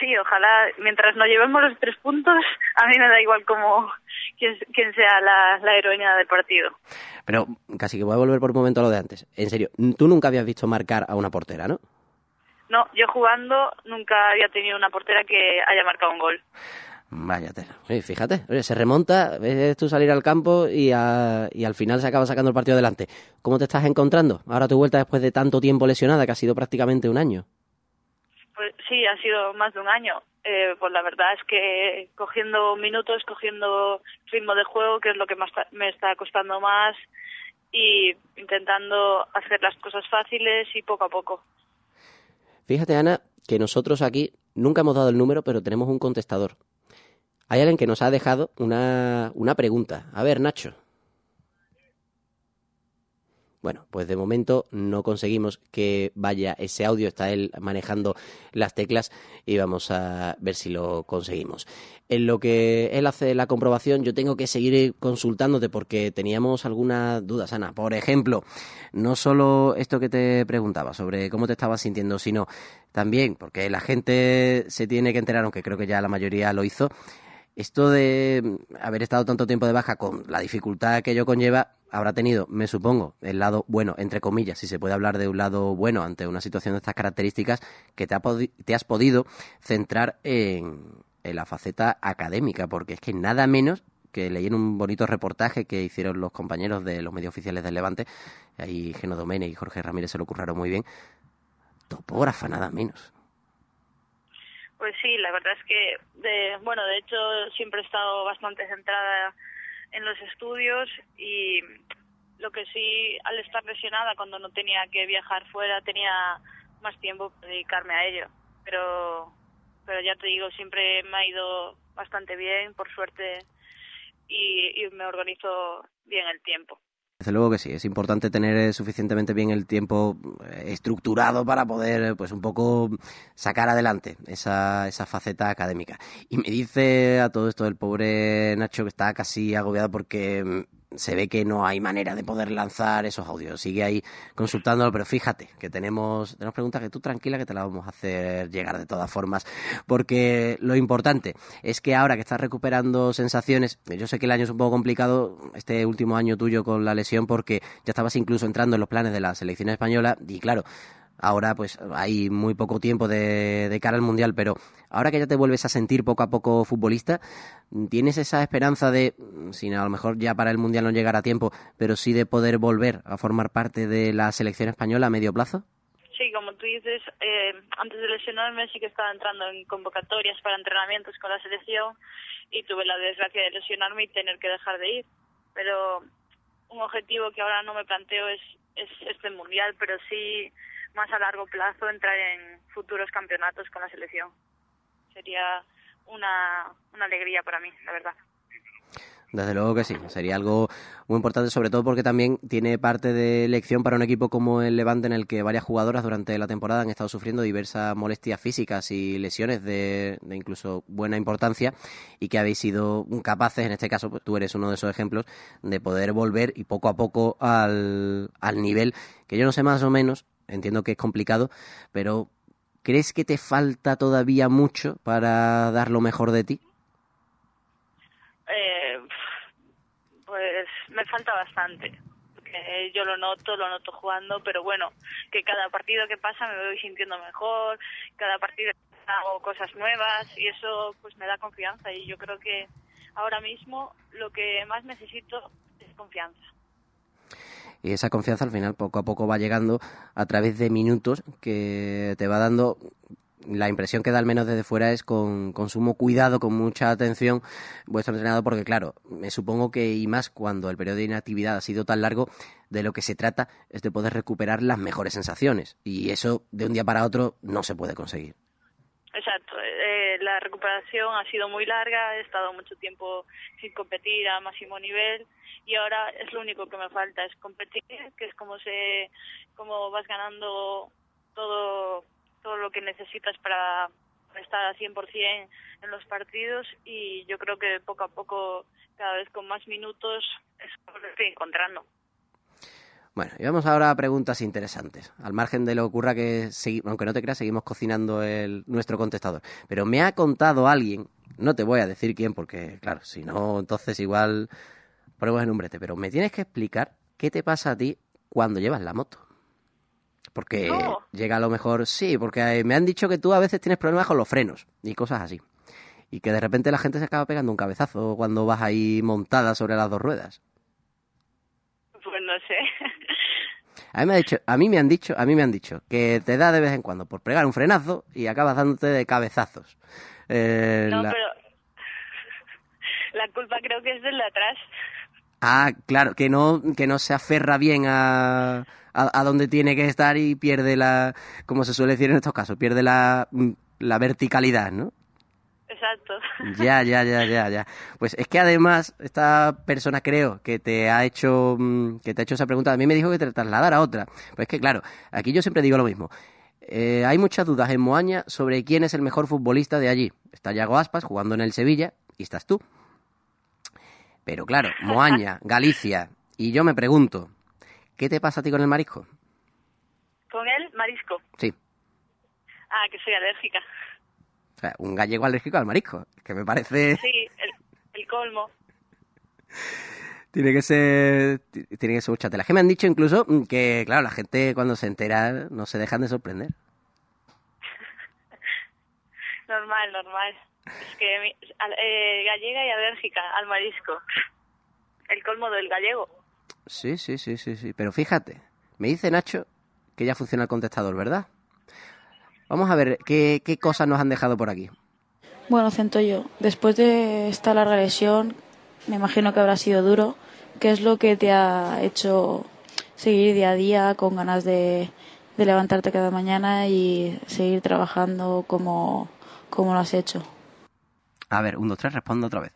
Sí, ojalá, mientras nos llevemos los tres puntos, a mí me da igual como quién, quién sea la, la heroína del partido. Pero casi que voy a volver por un momento a lo de antes. En serio, tú nunca habías visto marcar a una portera, ¿no? No, yo jugando nunca había tenido una portera que haya marcado un gol. Oye, fíjate, oye, se remonta, ves tú salir al campo y, a- y al final se acaba sacando el partido adelante. ¿Cómo te estás encontrando? Ahora tu vuelta después de tanto tiempo lesionada, que ha sido prácticamente un año. Pues sí, ha sido más de un año. Eh, pues la verdad es que cogiendo minutos, cogiendo ritmo de juego, que es lo que más me está costando más, y intentando hacer las cosas fáciles y poco a poco. Fíjate, Ana, que nosotros aquí nunca hemos dado el número, pero tenemos un contestador. Hay alguien que nos ha dejado una, una pregunta. A ver, Nacho. Bueno, pues de momento no conseguimos que vaya ese audio. Está él manejando las teclas y vamos a ver si lo conseguimos. En lo que él hace la comprobación, yo tengo que seguir consultándote porque teníamos algunas dudas, Ana. Por ejemplo, no solo esto que te preguntaba sobre cómo te estabas sintiendo, sino también, porque la gente se tiene que enterar, aunque creo que ya la mayoría lo hizo, esto de haber estado tanto tiempo de baja con la dificultad que ello conlleva, habrá tenido, me supongo, el lado bueno, entre comillas, si se puede hablar de un lado bueno ante una situación de estas características, que te, ha te has podido centrar en, en la faceta académica, porque es que nada menos que leí en un bonito reportaje que hicieron los compañeros de los medios oficiales del Levante, ahí Geno Domene y Jorge Ramírez se lo curraron muy bien, topógrafa nada menos. Pues sí, la verdad es que, de, bueno, de hecho siempre he estado bastante centrada en los estudios y lo que sí, al estar lesionada, cuando no tenía que viajar fuera, tenía más tiempo para dedicarme a ello. Pero, pero ya te digo, siempre me ha ido bastante bien, por suerte, y, y me organizo bien el tiempo. Desde luego que sí, es importante tener eh, suficientemente bien el tiempo eh, estructurado para poder, eh, pues un poco sacar adelante esa, esa faceta académica. Y me dice a todo esto el pobre Nacho que está casi agobiado porque mm, se ve que no hay manera de poder lanzar esos audios. Sigue ahí consultándolo, pero fíjate que tenemos, tenemos preguntas que tú tranquila que te las vamos a hacer llegar de todas formas. Porque lo importante es que ahora que estás recuperando sensaciones, yo sé que el año es un poco complicado, este último año tuyo con la lesión, porque ya estabas incluso entrando en los planes de la selección española y claro, Ahora pues hay muy poco tiempo de, cara al Mundial, pero ahora que ya te vuelves a sentir poco a poco futbolista, ¿tienes esa esperanza de, si a lo mejor ya para el Mundial no llegará a tiempo, pero sí de poder volver a formar parte de la selección española a medio plazo? Sí, como tú dices, eh, antes de lesionarme sí que estaba entrando en convocatorias para entrenamientos con la selección y tuve la desgracia de lesionarme y tener que dejar de ir. Pero un objetivo que ahora no me planteo es, es este mundial, pero sí más a largo plazo entrar en futuros campeonatos con la selección. Sería una, una alegría para mí, la verdad. Desde luego que sí, sería algo muy importante, sobre todo porque también tiene parte de lección para un equipo como el Levante, en el que varias jugadoras durante la temporada han estado sufriendo diversas molestias físicas y lesiones de, de incluso buena importancia y que habéis sido capaces, en este caso pues, tú eres uno de esos ejemplos, de poder volver y poco a poco al, al nivel que yo no sé más o menos, entiendo que es complicado, pero ¿crees que te falta todavía mucho para dar lo mejor de ti? Eh, pues me falta bastante. Porque yo lo noto, lo noto jugando, pero bueno, que cada partido que pasa me voy sintiendo mejor, cada partido hago cosas nuevas y eso pues me da confianza y yo creo que ahora mismo lo que más necesito es confianza. Y esa confianza al final poco a poco va llegando a través de minutos que te va dando la impresión que da al menos desde fuera es con, sumo cuidado, con mucha atención vuestro entrenador, porque claro, me supongo que y más cuando el periodo de inactividad ha sido tan largo, de lo que se trata es de poder recuperar las mejores sensaciones y eso de un día para otro no se puede conseguir. Exacto, la recuperación ha sido muy larga, he estado mucho tiempo sin competir a máximo nivel y ahora es lo único que me falta, es competir, que es como se, como vas ganando todo, todo lo que necesitas para estar al 100% en los partidos y yo creo que poco a poco, cada vez con más minutos, es como lo estoy encontrando. Bueno, y vamos ahora a preguntas interesantes. Al margen de lo que ocurra que, aunque no te creas, seguimos cocinando el, nuestro contestador. Pero me ha contado alguien, no te voy a decir quién, porque claro, si no, entonces igual ponemos en un brete. Pero me tienes que explicar qué te pasa a ti cuando llevas la moto. Porque llega a lo mejor, sí, porque eh, me han dicho que tú a veces tienes problemas con los frenos y cosas así. Y que de repente la gente se acaba pegando un cabezazo cuando vas ahí montada sobre las dos ruedas. Pues no sé. A mí, me ha dicho, a mí me han dicho, a mí me han dicho que te da de vez en cuando por pegar un frenazo y acabas dándote de cabezazos. Eh, No, la- pero *laughs* la culpa creo que es del de atrás. Ah, claro, que no, que no se aferra bien a, a, a donde tiene que estar y pierde la, como se suele decir en estos casos, pierde la, mm, la verticalidad, ¿no? Exacto. *laughs* Ya, ya, ya, ya, ya. Pues es que además esta persona creo que te ha hecho mm, que te ha hecho esa pregunta. A mí me dijo que te trasladara a otra. Pues es que claro, aquí yo siempre digo lo mismo. Eh, hay muchas dudas en Moaña sobre quién es el mejor futbolista de allí. Está Yago Aspas jugando en el Sevilla y estás tú. Pero claro, Moaña, *laughs* Galicia. Y yo me pregunto, ¿qué te pasa a ti con el marisco? Con el marisco. Sí. Ah, que soy alérgica. O sea, un gallego alérgico al marisco. Que me parece... Sí, el, el colmo. *laughs* Tiene que ser ti- tiene que ser mucha tela. Que me han dicho incluso que, claro, la gente cuando se entera no se dejan de sorprender. *laughs* Normal, normal. Es que eh, gallega y alérgica al marisco. El colmo del gallego. Sí, sí, sí, sí, sí. Pero fíjate, me dice Nacho que ya funciona el contestador, ¿verdad? Vamos a ver qué, qué cosas nos han dejado por aquí. Bueno, Centollo, después de esta larga lesión, me imagino que habrá sido duro. ¿Qué es lo que te ha hecho seguir día a día con ganas de, de levantarte cada mañana y seguir trabajando como, como lo has hecho? A ver, un, dos, tres, respondo otra vez.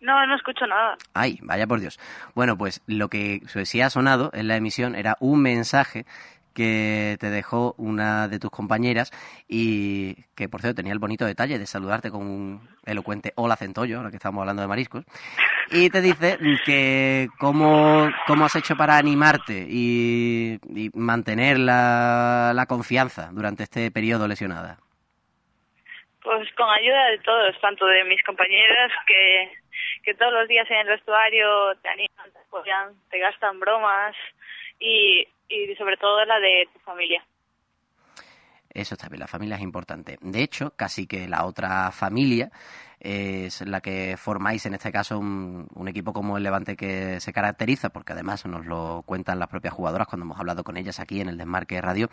No, no escucho nada. Ay, vaya por Dios. Bueno, pues lo que sí ha sonado en la emisión era un mensaje que te dejó una de tus compañeras y que, por cierto, tenía el bonito detalle de saludarte con un elocuente hola centollo, ahora que estamos hablando de mariscos, y te dice que cómo, cómo has hecho para animarte y, y mantener la, la confianza durante este periodo lesionada. Pues con ayuda de todos, tanto de mis compañeras que, que todos los días en el vestuario te animan, te apoyan, te gastan bromas y, y sobre todo la de tu familia. Eso está bien, la familia es importante. De hecho, casi que la otra familia es la que formáis, en este caso, un, equipo como el Levante que se caracteriza, porque además nos lo cuentan las propias jugadoras cuando hemos hablado con ellas aquí en el Desmarque Radio,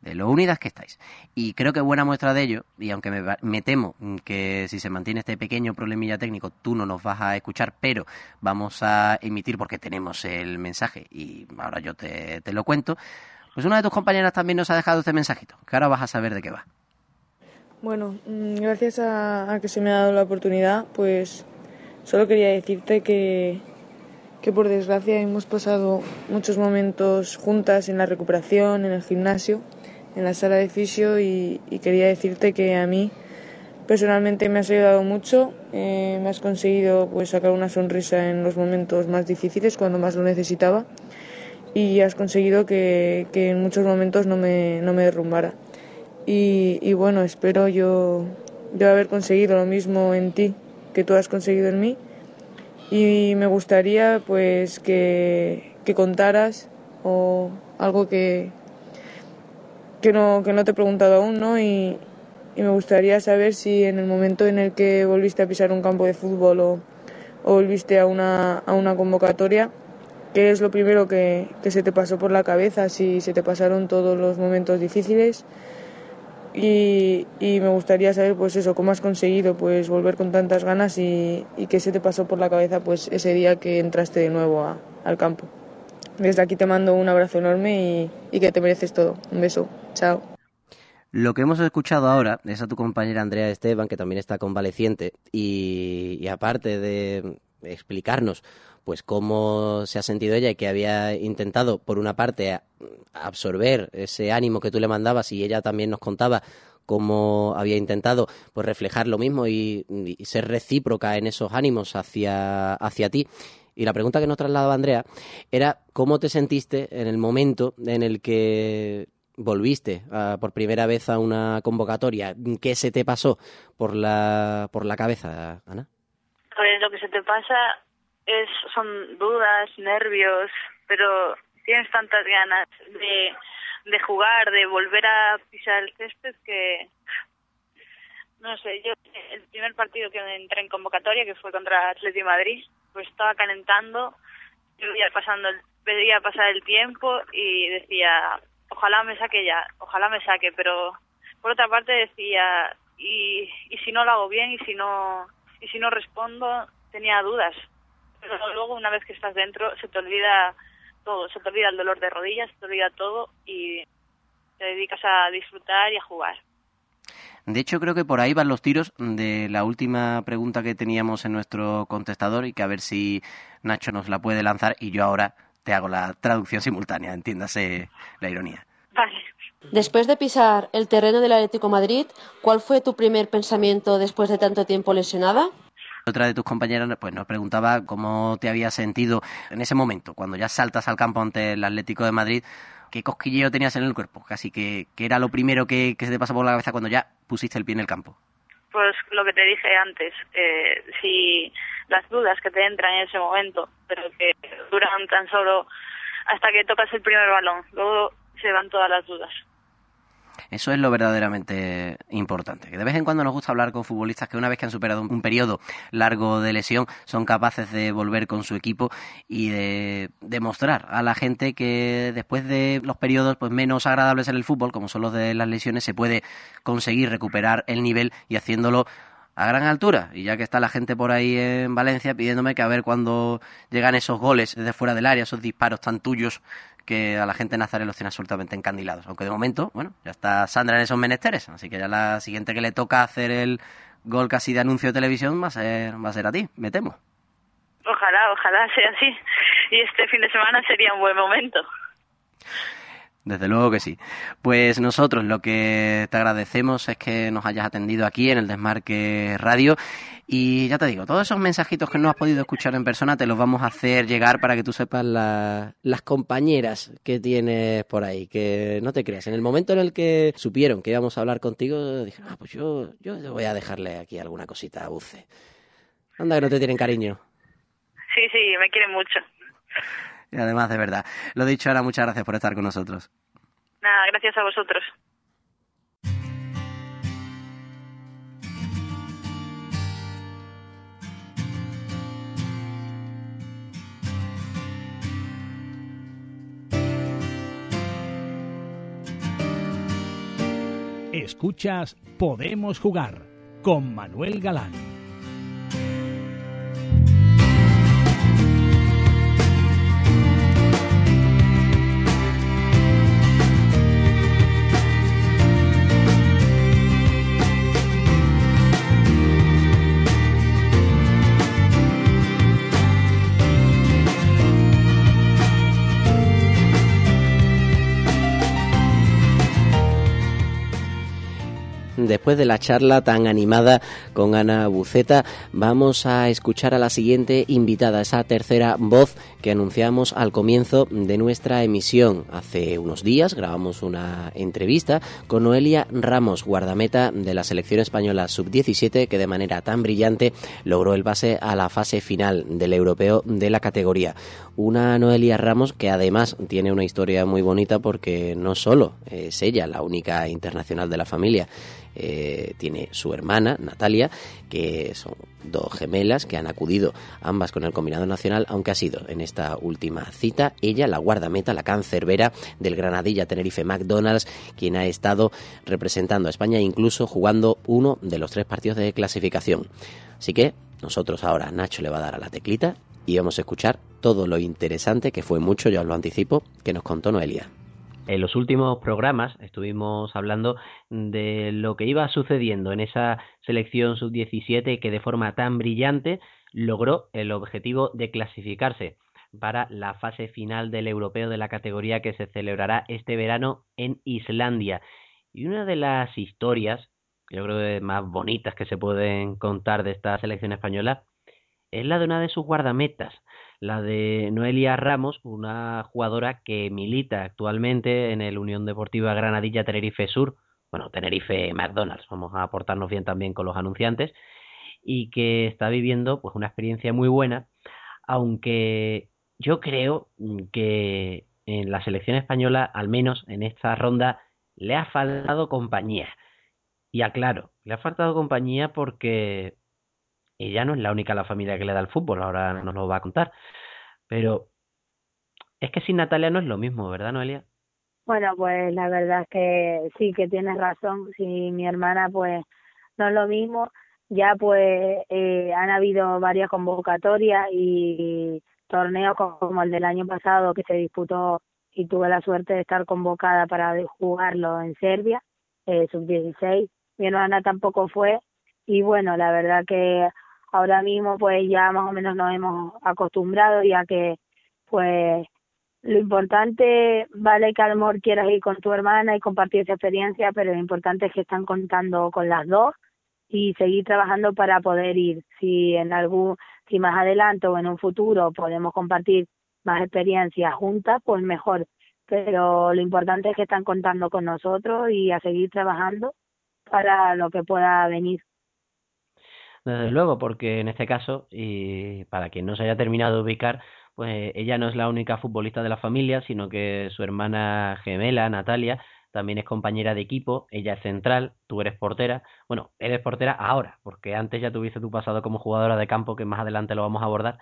de lo unidas que estáis. Y creo que buena muestra de ello, y aunque me, me temo que si se mantiene este pequeño problemilla técnico, tú no nos vas a escuchar, pero vamos a emitir porque tenemos el mensaje y ahora yo te, te lo cuento. Pues una de tus compañeras también nos ha dejado este mensajito, que ahora vas a saber de qué va. Bueno, mm, gracias a, que se me ha dado la oportunidad, pues solo quería decirte que, que por desgracia hemos pasado muchos momentos juntas en la recuperación, en el gimnasio, en la sala de fisio y, y quería decirte que a mí personalmente me has ayudado mucho, eh, me has conseguido pues sacar una sonrisa en los momentos más difíciles cuando más lo necesitaba y has conseguido que, que en muchos momentos no me, no me derrumbara. Y, y bueno, espero yo, yo haber conseguido lo mismo en ti que tú has conseguido en mí. Y me gustaría pues que, que contaras o algo que, que, no, que no te he preguntado aún, ¿no? Y, me gustaría saber si en el momento en el que volviste a pisar un campo de fútbol o, o volviste a una, a una convocatoria, ¿qué es lo primero que, que se te pasó por la cabeza? Si se te pasaron todos los momentos difíciles y, y me gustaría saber pues eso cómo has conseguido pues volver con tantas ganas y, y qué se te pasó por la cabeza pues ese día que entraste de nuevo a- al campo. Desde aquí te mando un abrazo enorme y, y que te mereces todo. Un beso. Chao. Lo que hemos escuchado ahora es a tu compañera Andrea Esteban, que también está convaleciente, y, y aparte de explicarnos pues cómo se ha sentido ella y que había intentado, por una parte, absorber ese ánimo que tú le mandabas y ella también nos contaba cómo había intentado pues reflejar lo mismo y, ser recíproca en esos ánimos hacia, hacia ti. Y la pregunta que nos trasladaba Andrea era cómo te sentiste en el momento en el que volviste ah, por primera vez a una convocatoria. ¿Qué se te pasó por la, por la cabeza, Ana? Lo que se te pasa es son dudas, nervios, pero tienes tantas ganas de, de jugar, de volver a pisar el césped que no sé, yo el primer partido que entré en convocatoria que fue contra Atleti Madrid, pues estaba calentando, yo veía pasando el, veía pasar el tiempo y decía, ojalá me saque ya, ojalá me saque, pero por otra parte decía, y, y si no lo hago bien y si no y si no respondo tenía dudas pero luego una vez que estás dentro se te olvida todo se te olvida el dolor de rodillas se te olvida todo y te dedicas a disfrutar y a jugar De hecho, creo que por ahí van los tiros de la última pregunta que teníamos en nuestro contestador y que a ver si Nacho nos la puede lanzar y yo ahora te hago la traducción simultánea, entiéndase la ironía. vale Después de pisar el terreno del Atlético Madrid, ¿cuál fue tu primer pensamiento después de tanto tiempo lesionada? Otra de tus compañeras pues, nos preguntaba cómo te habías sentido en ese momento, cuando ya saltas al campo ante el Atlético de Madrid, qué cosquilleo tenías en el cuerpo, casi que, que era lo primero que, que se te pasó por la cabeza cuando ya pusiste el pie en el campo. pues lo que te dije antes eh, si las dudas que te entran en ese momento pero que duran tan solo hasta que tocas el primer balón luego se van todas las dudas Eso es lo verdaderamente importante. De vez en cuando nos gusta hablar con futbolistas que una vez que han superado un periodo largo de lesión son capaces de volver con su equipo y de demostrar a la gente que después de los periodos pues menos agradables en el fútbol, como son los de las lesiones, se puede conseguir recuperar el nivel y haciéndolo a gran altura. Y ya que está la gente por ahí en Valencia pidiéndome que a ver cuándo llegan esos goles desde fuera del área, esos disparos tan tuyos que a la gente en Nazaret los tiene absolutamente encandilados. Aunque de momento, bueno, ya está Sandra en esos menesteres. Así que ya la siguiente que le toca hacer el gol casi de anuncio de televisión va a ser, va a, ser a ti, me temo. ojalá ojalá sea así y este fin de semana sería un buen momento Desde luego que sí. Pues nosotros lo que te agradecemos es que nos hayas atendido aquí en el Desmarque Radio. Y ya te digo, todos esos mensajitos que no has podido escuchar en persona te los vamos a hacer llegar para que tú sepas la- las compañeras que tienes por ahí. Que no te creas, en el momento en el que supieron que íbamos a hablar contigo, dijeron, ah, pues yo, yo voy a dejarle aquí alguna cosita a Buce. Anda que no te tienen cariño. sí sí me quieren mucho y además, de verdad. Lo dicho, ahora muchas gracias por estar con nosotros. Nada, gracias a vosotros. Escuchas Podemos Jugar con Manuel Galán. Después de la charla tan animada con Ana Buceta, vamos a escuchar a la siguiente invitada, esa tercera voz que anunciamos al comienzo de nuestra emisión. Hace unos días grabamos una entrevista con Noelia Ramos, guardameta de la selección española sub-17, que de manera tan brillante logró el pase a la fase final del europeo de la categoría. Una Noelia Ramos que además tiene una historia muy bonita porque no solo es ella la única internacional de la familia, eh, tiene su hermana, Natalia, que son dos gemelas que han acudido ambas con el combinado nacional, aunque ha sido en esta última cita ella, la guardameta, la cancerbera del Granadilla Tenerife McDonald's, quien ha estado representando a España e incluso jugando uno de los tres partidos de clasificación. Así que nosotros ahora, Nacho le va a dar a la teclita y vamos a escuchar todo lo interesante, que fue mucho, ya os lo anticipo, que nos contó Noelia. En los últimos programas estuvimos hablando de lo que iba sucediendo en esa selección sub-17 que de forma tan brillante logró el objetivo de clasificarse para la fase final del europeo de la categoría que se celebrará este verano en Islandia. Y una de las historias, yo creo que más bonitas que se pueden contar de esta selección española, es la de una de sus guardametas, la de Noelia Ramos, una jugadora que milita actualmente en el Unión Deportiva Granadilla Tenerife Sur, bueno, Tenerife McDonald's, vamos a aportarnos bien también con los anunciantes, y que está viviendo pues una experiencia muy buena, aunque yo creo que en la selección española, al menos en esta ronda, le ha faltado compañía. Y aclaro, le ha faltado compañía porque ella no es la única la familia que le da el fútbol, ahora nos lo va a contar. Pero es que sin Natalia no es lo mismo, ¿verdad, Noelia? Bueno, pues la verdad es que sí que tienes razón. Si mi hermana, pues no es lo mismo. Ya pues eh, han habido varias convocatorias y torneos como el del año pasado que se disputó y tuve la suerte de estar convocada para jugarlo en Serbia, eh, sub-16. Mi hermana tampoco fue y bueno, la verdad que ahora mismo pues ya más o menos nos hemos acostumbrado ya que pues lo importante vale que a lo quieras ir con tu hermana y compartir esa experiencia pero lo importante es que están contando con las dos y seguir trabajando para poder ir. Si en algún si más adelante o en un futuro podemos compartir más experiencias juntas pues mejor. Pero lo importante es que están contando con nosotros y a seguir trabajando para lo que pueda venir desde luego, porque en este caso, y para quien no se haya terminado de ubicar, pues ella no es la única futbolista de la familia, sino que su hermana gemela, Natalia, también es compañera de equipo, ella es central, tú eres portera, bueno, eres portera ahora, porque antes ya tuviste tu pasado como jugadora de campo, que más adelante lo vamos a abordar,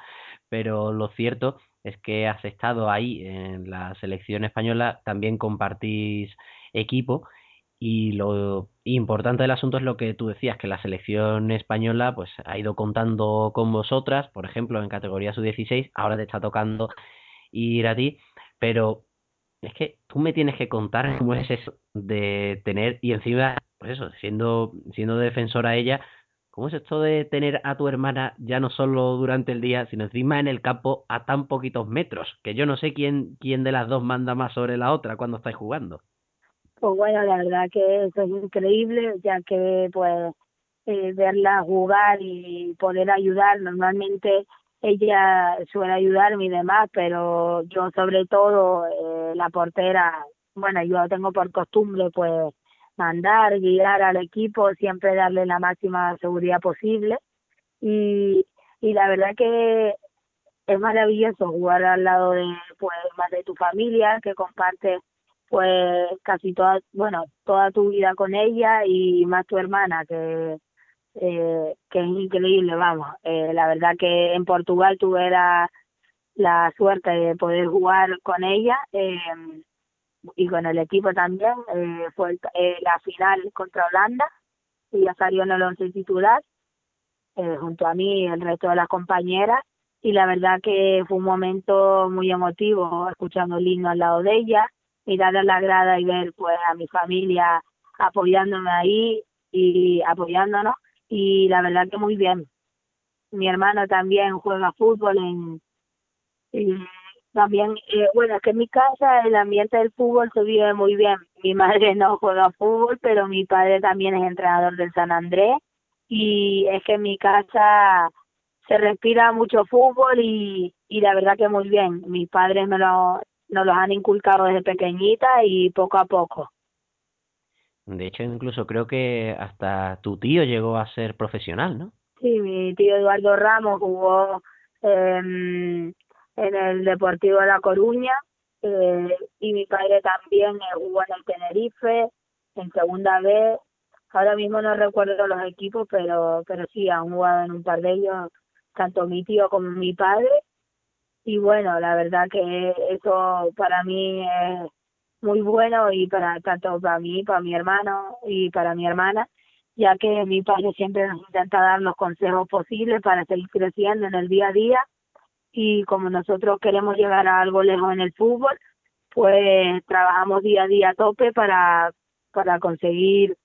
pero lo cierto es que has estado ahí en la selección española, también compartís equipo y lo importante del asunto es lo que tú decías, que la selección española pues ha ido contando con vosotras, por ejemplo, en categoría sub-16, ahora te está tocando ir a ti, pero es que tú me tienes que contar *laughs* cómo es eso de tener, y encima, pues eso, siendo, siendo defensora ella, ¿cómo es esto de tener a tu hermana ya no solo durante el día, sino encima en el campo a tan poquitos metros? Que yo no sé quién, quién de las dos manda más sobre la otra cuando estáis jugando. Pues bueno, la verdad que eso es increíble, ya que pues eh, verla jugar y poder ayudar, normalmente ella suele ayudarme y demás, pero yo sobre todo eh, la portera, bueno, yo tengo por costumbre pues mandar, guiar al equipo, siempre darle la máxima seguridad posible. Y, y la verdad que es maravilloso jugar al lado de pues más de tu familia que comparte pues casi toda, bueno, toda tu vida con ella y más tu hermana, que, eh, que es increíble, vamos. Eh, la verdad que en Portugal tuve la, la suerte de poder jugar con ella. Eh, y con el equipo también. Eh, fue eh, la final contra Holanda y ya salió en el once titular eh, junto a mí y el resto de las compañeras y la verdad que fue un momento muy emotivo escuchando el himno al lado de ella, mirar a la grada y ver pues a mi familia apoyándome ahí y apoyándonos y la verdad que muy bien. Mi hermano también juega fútbol en y también eh, bueno es que en mi casa el ambiente del fútbol se vive muy bien. Mi madre no juega fútbol, pero mi padre también es entrenador del San Andrés y es que en mi casa se respira mucho fútbol y, y la verdad que muy bien. Mis padres me lo, nos los han inculcado desde pequeñita y poco a poco. De hecho, incluso creo que hasta tu tío llegó a ser profesional, ¿no? Sí, mi tío Eduardo Ramos jugó em, en el Deportivo de La Coruña eh, y mi padre también eh, jugó en el Tenerife, en Segunda B. Ahora mismo no recuerdo los equipos, pero pero sí han jugado en un par de ellos, tanto mi tío como mi padre. Y bueno, la verdad que eso para mí es muy bueno y para tanto para mí, para mi hermano y para mi hermana ya que mi padre siempre nos intenta dar los consejos posibles para seguir creciendo en el día a día y como nosotros queremos llegar a algo lejos en el fútbol, pues trabajamos día a día a tope para, para conseguir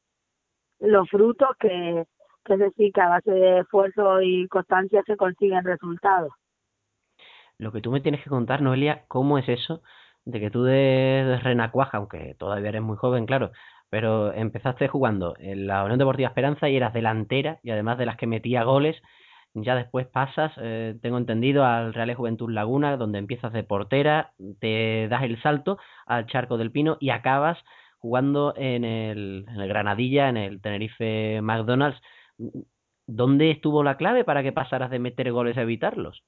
los frutos que, que es decir, que a base de esfuerzo y constancia se consiguen resultados. Lo que tú me tienes que contar, Noelia, ¿cómo es eso de que tú de, Renacuaja, aunque todavía eres muy joven, claro, pero empezaste jugando en la Unión Deportiva Esperanza y eras delantera y además de las que metía goles, ya después pasas, eh, tengo entendido, al Real Juventud Laguna, donde empiezas de portera, te das el salto al Charco del Pino y acabas jugando en el, en el Granadilla, en el Tenerife McDonald's. ¿Dónde estuvo la clave para que pasaras de meter goles a evitarlos?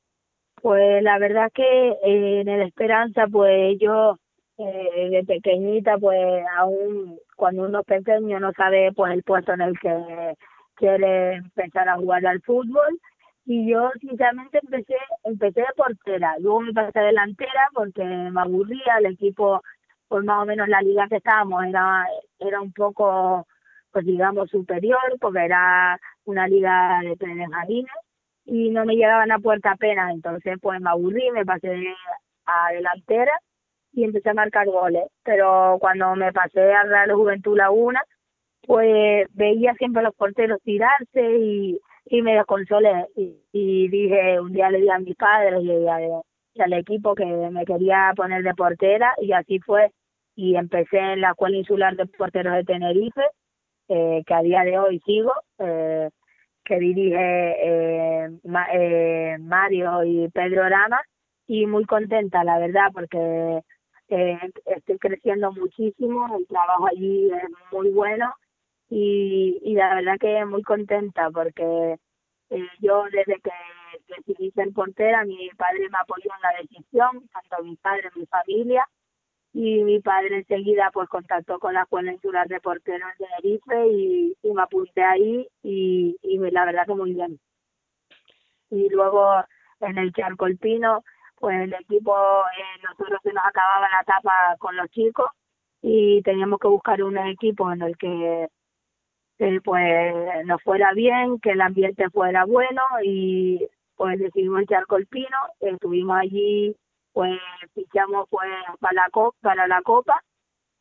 Pues la verdad que eh, en el Esperanza, pues yo eh, de pequeñita, pues aún cuando uno es pequeño no sabe pues el puesto en el que quiere empezar a jugar al fútbol. Y yo sinceramente empecé empecé de portera, luego me pasé a delantera porque me aburría, el equipo pues más o menos la liga que estábamos era era un poco pues digamos superior porque era una liga de benjamines y no me llegaban a puerta apenas, entonces pues me aburrí, me pasé a delantera y empecé a marcar goles, pero cuando me pasé al Real Juventud Laguna, pues veía siempre a los porteros tirarse y, y me desconsolé. Y, dije, un día le dije a mis padres y, a- y al equipo que me quería poner de portera y así fue. Y empecé en la Escuela Insular de Porteros de Tenerife, eh, que a día de hoy sigo, eh, que dirige eh, Ma- eh, Mario y Pedro Rama y muy contenta la verdad porque eh, estoy creciendo muchísimo, el trabajo allí es muy bueno y, y la verdad que muy contenta porque eh, yo desde que decidí ser portera, mi padre me apoyó en la decisión, tanto mi padre, mi familia, y mi padre enseguida pues contactó con la Insular de Porteros de Tenerife y, me apunté ahí y, y la verdad que muy bien. Y luego en el Charco El Pino, pues el equipo, eh, nosotros se nos acababa la etapa con los chicos y teníamos que buscar un equipo en el que pues nos fuera bien, que el ambiente fuera bueno y pues decidimos el Charco El Pino, estuvimos allí, pues fichamos pues para la copa, para la copa.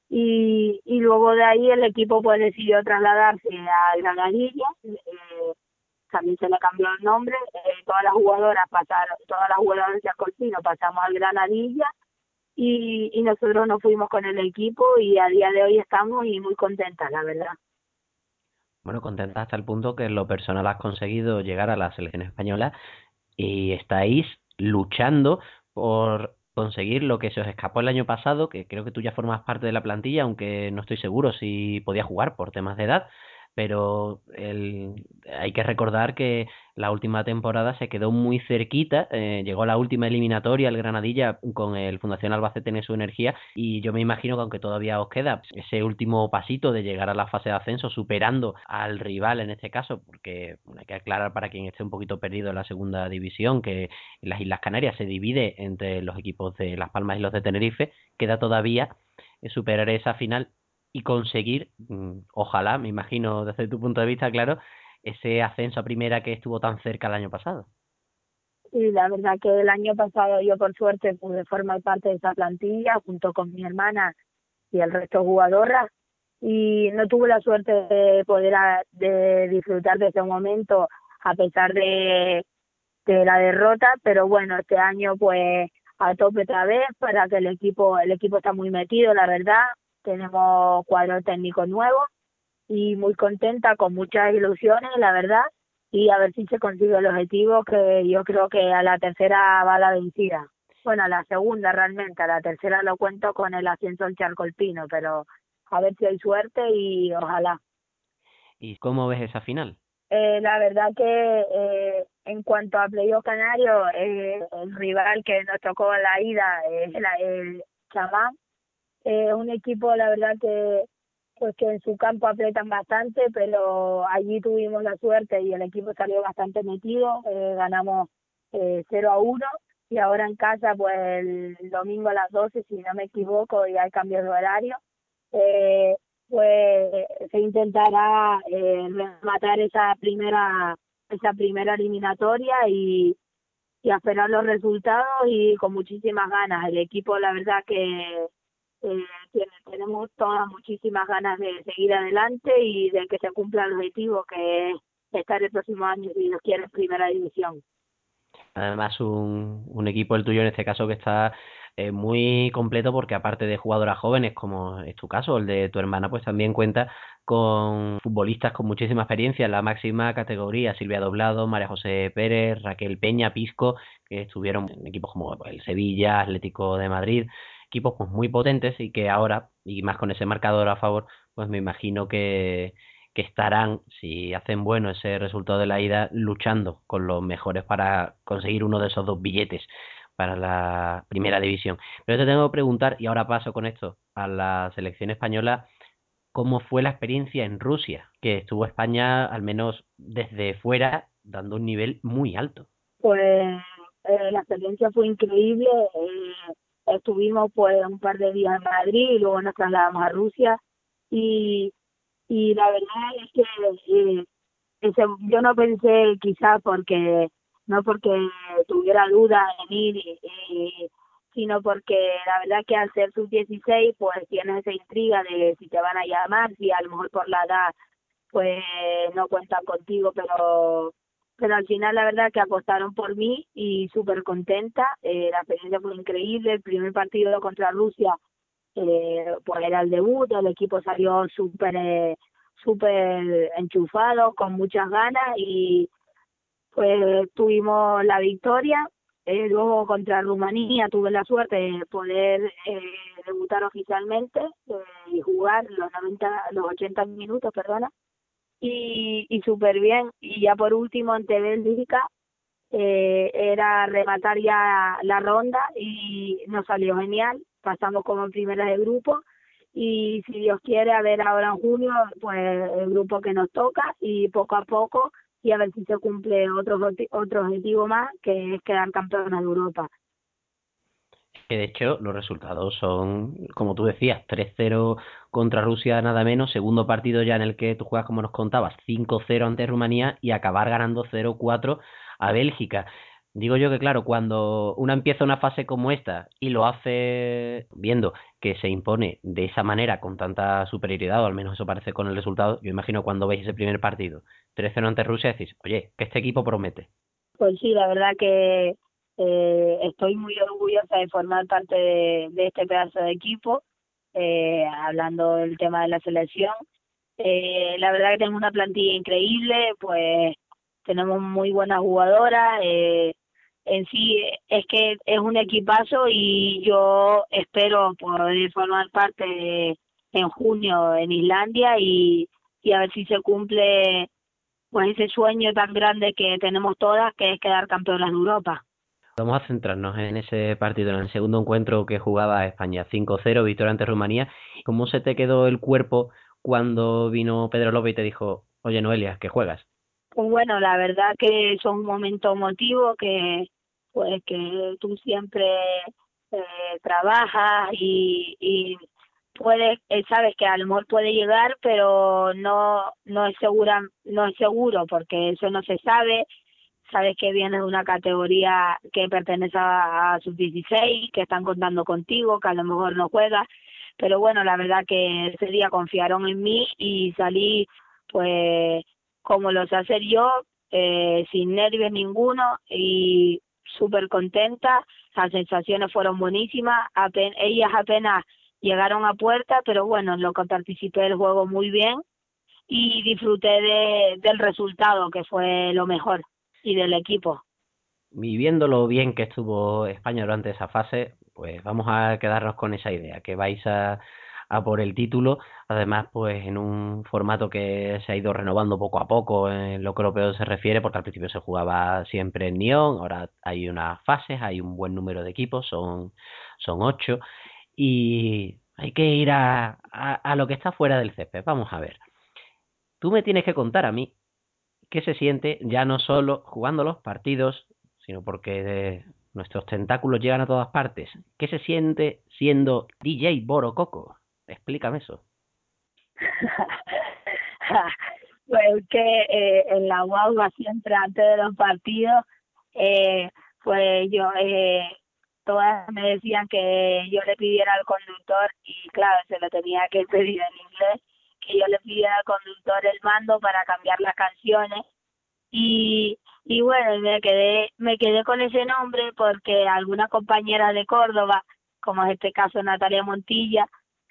Y, y luego de ahí el equipo pues decidió trasladarse a Granadilla, eh, también se le cambió el nombre, eh, todas las jugadoras pasaron, todas las jugadoras de Pino pasamos al Granadilla. Y, y nosotros nos fuimos con el equipo y a día de hoy estamos y muy contentas, la verdad. Bueno, contenta hasta el punto que lo personal has conseguido llegar a la selección española y estáis luchando por conseguir lo que se os escapó el año pasado, que creo que tú ya formas parte de la plantilla, aunque no estoy seguro si podía jugar por temas de edad, pero el, hay que recordar que la última temporada se quedó muy cerquita, eh, llegó a la última eliminatoria el Granadilla con el Fundación Albacete en su energía y yo me imagino que aunque todavía os queda ese último pasito de llegar a la fase de ascenso superando al rival en este caso, porque hay que aclarar para quien esté un poquito perdido en la segunda división que las Islas Canarias se divide entre los equipos de Las Palmas y los de Tenerife, queda todavía eh, superar esa final y conseguir, mm, ojalá, me imagino desde tu punto de vista, claro, ese ascenso a primera que estuvo tan cerca el año pasado. Sí, la verdad que el año pasado yo por suerte pude formar parte de esa plantilla junto con mi hermana y el resto de jugadoras y no tuve la suerte de poder de disfrutar de ese momento a pesar de, de la derrota, pero bueno, este año pues a tope otra vez para que el equipo el equipo está muy metido, la verdad, tenemos cuadro técnico nuevo y muy contenta con muchas ilusiones, la verdad, y a ver si se consigue el objetivo que yo creo que a la tercera va la vencida. Bueno, a la segunda realmente, a la tercera lo cuento con el ascenso al Charcolpino, pero a ver si hay suerte y ojalá. ¿Y cómo ves esa final? Eh, la verdad que eh, en cuanto a playoff canario, eh, el rival que nos tocó la ida es el, el Chamán. Es un equipo, la verdad que pues que en su campo aprietan bastante, pero allí tuvimos la suerte y el equipo salió bastante metido. Eh, ganamos eh, 0 a 1 y ahora en casa, pues el domingo a las 12, si no me equivoco, y hay cambios de horario. Eh, pues se intentará eh, rematar esa primera esa primera eliminatoria y, y esperar los resultados y con muchísimas ganas el equipo la verdad que eh, tiene, tenemos todas muchísimas ganas de seguir adelante y de que se cumpla el objetivo que es estar el próximo año si Dios quiere primera división. Además, un, un equipo, el tuyo en este caso, que está eh, muy completo porque aparte de jugadoras jóvenes, como es tu caso, el de tu hermana, pues también cuenta con futbolistas con muchísima experiencia. En la máxima categoría, Silvia Doblado, María José Pérez, Raquel Peña, Pisco, que estuvieron en equipos como el Sevilla, Atlético de Madrid, equipos pues muy potentes y que ahora, y más con ese marcador a favor, pues me imagino que, estarán, si hacen bueno ese resultado de la ida, luchando con los mejores para conseguir uno de esos dos billetes para la primera división. Pero te tengo que preguntar, y ahora paso con esto a la selección española, ¿cómo fue la experiencia en Rusia? Que estuvo España, al menos desde fuera, dando un nivel muy alto. pues eh, la experiencia fue increíble eh, estuvimos pues un par de días en Madrid y luego nos trasladamos a Rusia. Y y la verdad es que eh, ese, yo no pensé quizás porque no porque tuviera dudas en ir y- sino porque la verdad que al ser sub 16 pues tienes esa intriga de si te van a llamar si a lo mejor por la edad pues no cuentan contigo pero pero al final la verdad que apostaron por mí y súper contenta eh, la experiencia fue increíble. El primer partido contra Rusia eh, pues era el debut. El equipo salió súper eh, súper enchufado con muchas ganas. Y pues tuvimos la victoria. Eh, luego contra Rumanía tuve la suerte de poder eh, debutar oficialmente eh, y jugar los 90 los 80 minutos perdona y, y súper bien. Y ya por último ante Bélgica eh, era rematar ya la ronda y nos salió genial. Pasamos como primera de grupo y si Dios quiere a ver ahora en junio pues el grupo que nos toca y poco a poco y a ver si se cumple otro otro objetivo más que es quedar campeonas de Europa Que de hecho los resultados son, como tú decías, 3-0 contra Rusia nada menos, segundo partido ya en el que tú juegas como nos contabas, 5-0 ante Rumanía y acabar ganando 0-4 a Bélgica. Digo yo que claro, cuando una empieza una fase como esta y lo hace viendo que se impone de esa manera con tanta superioridad, o al menos eso parece con el resultado, yo imagino cuando veis ese primer partido, 3-0 ante Rusia, decís, oye, que este equipo promete. Pues sí, la verdad que eh, estoy muy orgullosa de formar parte de, este pedazo de equipo, eh, hablando del tema de la selección. Eh, la verdad que tengo una plantilla increíble, pues tenemos muy buenas jugadoras. Eh, en sí es que es un equipazo y yo espero poder formar parte en junio en Islandia y, y a ver si se cumple pues ese sueño tan grande que tenemos todas, que es quedar campeonas de Europa. Vamos a centrarnos en ese partido, en el segundo encuentro que jugaba España, 5-0, victoria ante Rumanía. ¿Cómo se te quedó el cuerpo cuando vino Pedro López y te dijo, oye Noelia, que juegas? Pues bueno, la verdad que son momentos emotivos que pues que tú siempre eh, trabajas y, y puede, eh, sabes que a lo puede llegar, pero no, no es segura, no es seguro porque eso no se sabe. Sabes que vienes de una categoría que pertenece a, a sub-16, que están contando contigo, que a lo mejor no juegas, pero bueno, la verdad que ese día confiaron en mí y salí pues como lo sé hacer yo, eh, sin nervios ninguno y súper contenta, las sensaciones fueron buenísimas, ellas apenas llegaron a puerta, pero bueno, en lo que participé del juego muy bien y disfruté de, del resultado, que fue lo mejor, y del equipo. Y viendo lo bien que estuvo España durante esa fase, pues vamos a quedarnos con esa idea, que vais a, a por el título, además pues en un formato que se ha ido renovando poco a poco en lo que europeo se refiere, porque al principio se jugaba siempre en Nyon, ahora hay unas fases, hay un buen número de equipos, son, son ocho, y hay que ir a, a, a lo que está fuera del césped, vamos a ver. Tú me tienes que contar a mí qué se siente ya no solo jugando los partidos, sino porque de nuestros tentáculos llegan a todas partes. ¿Qué se siente siendo DJ Boro Coco? Explícame eso. *laughs* pues que eh, en la guagua siempre antes de los partidos, eh, pues yo, eh, todas me decían que yo le pidiera al conductor y claro, se lo tenía que pedir en inglés, que yo le pidiera al conductor el mando para cambiar las canciones y y bueno me quedé me quedé con ese nombre porque alguna compañera de Córdoba como es este caso Natalia Montilla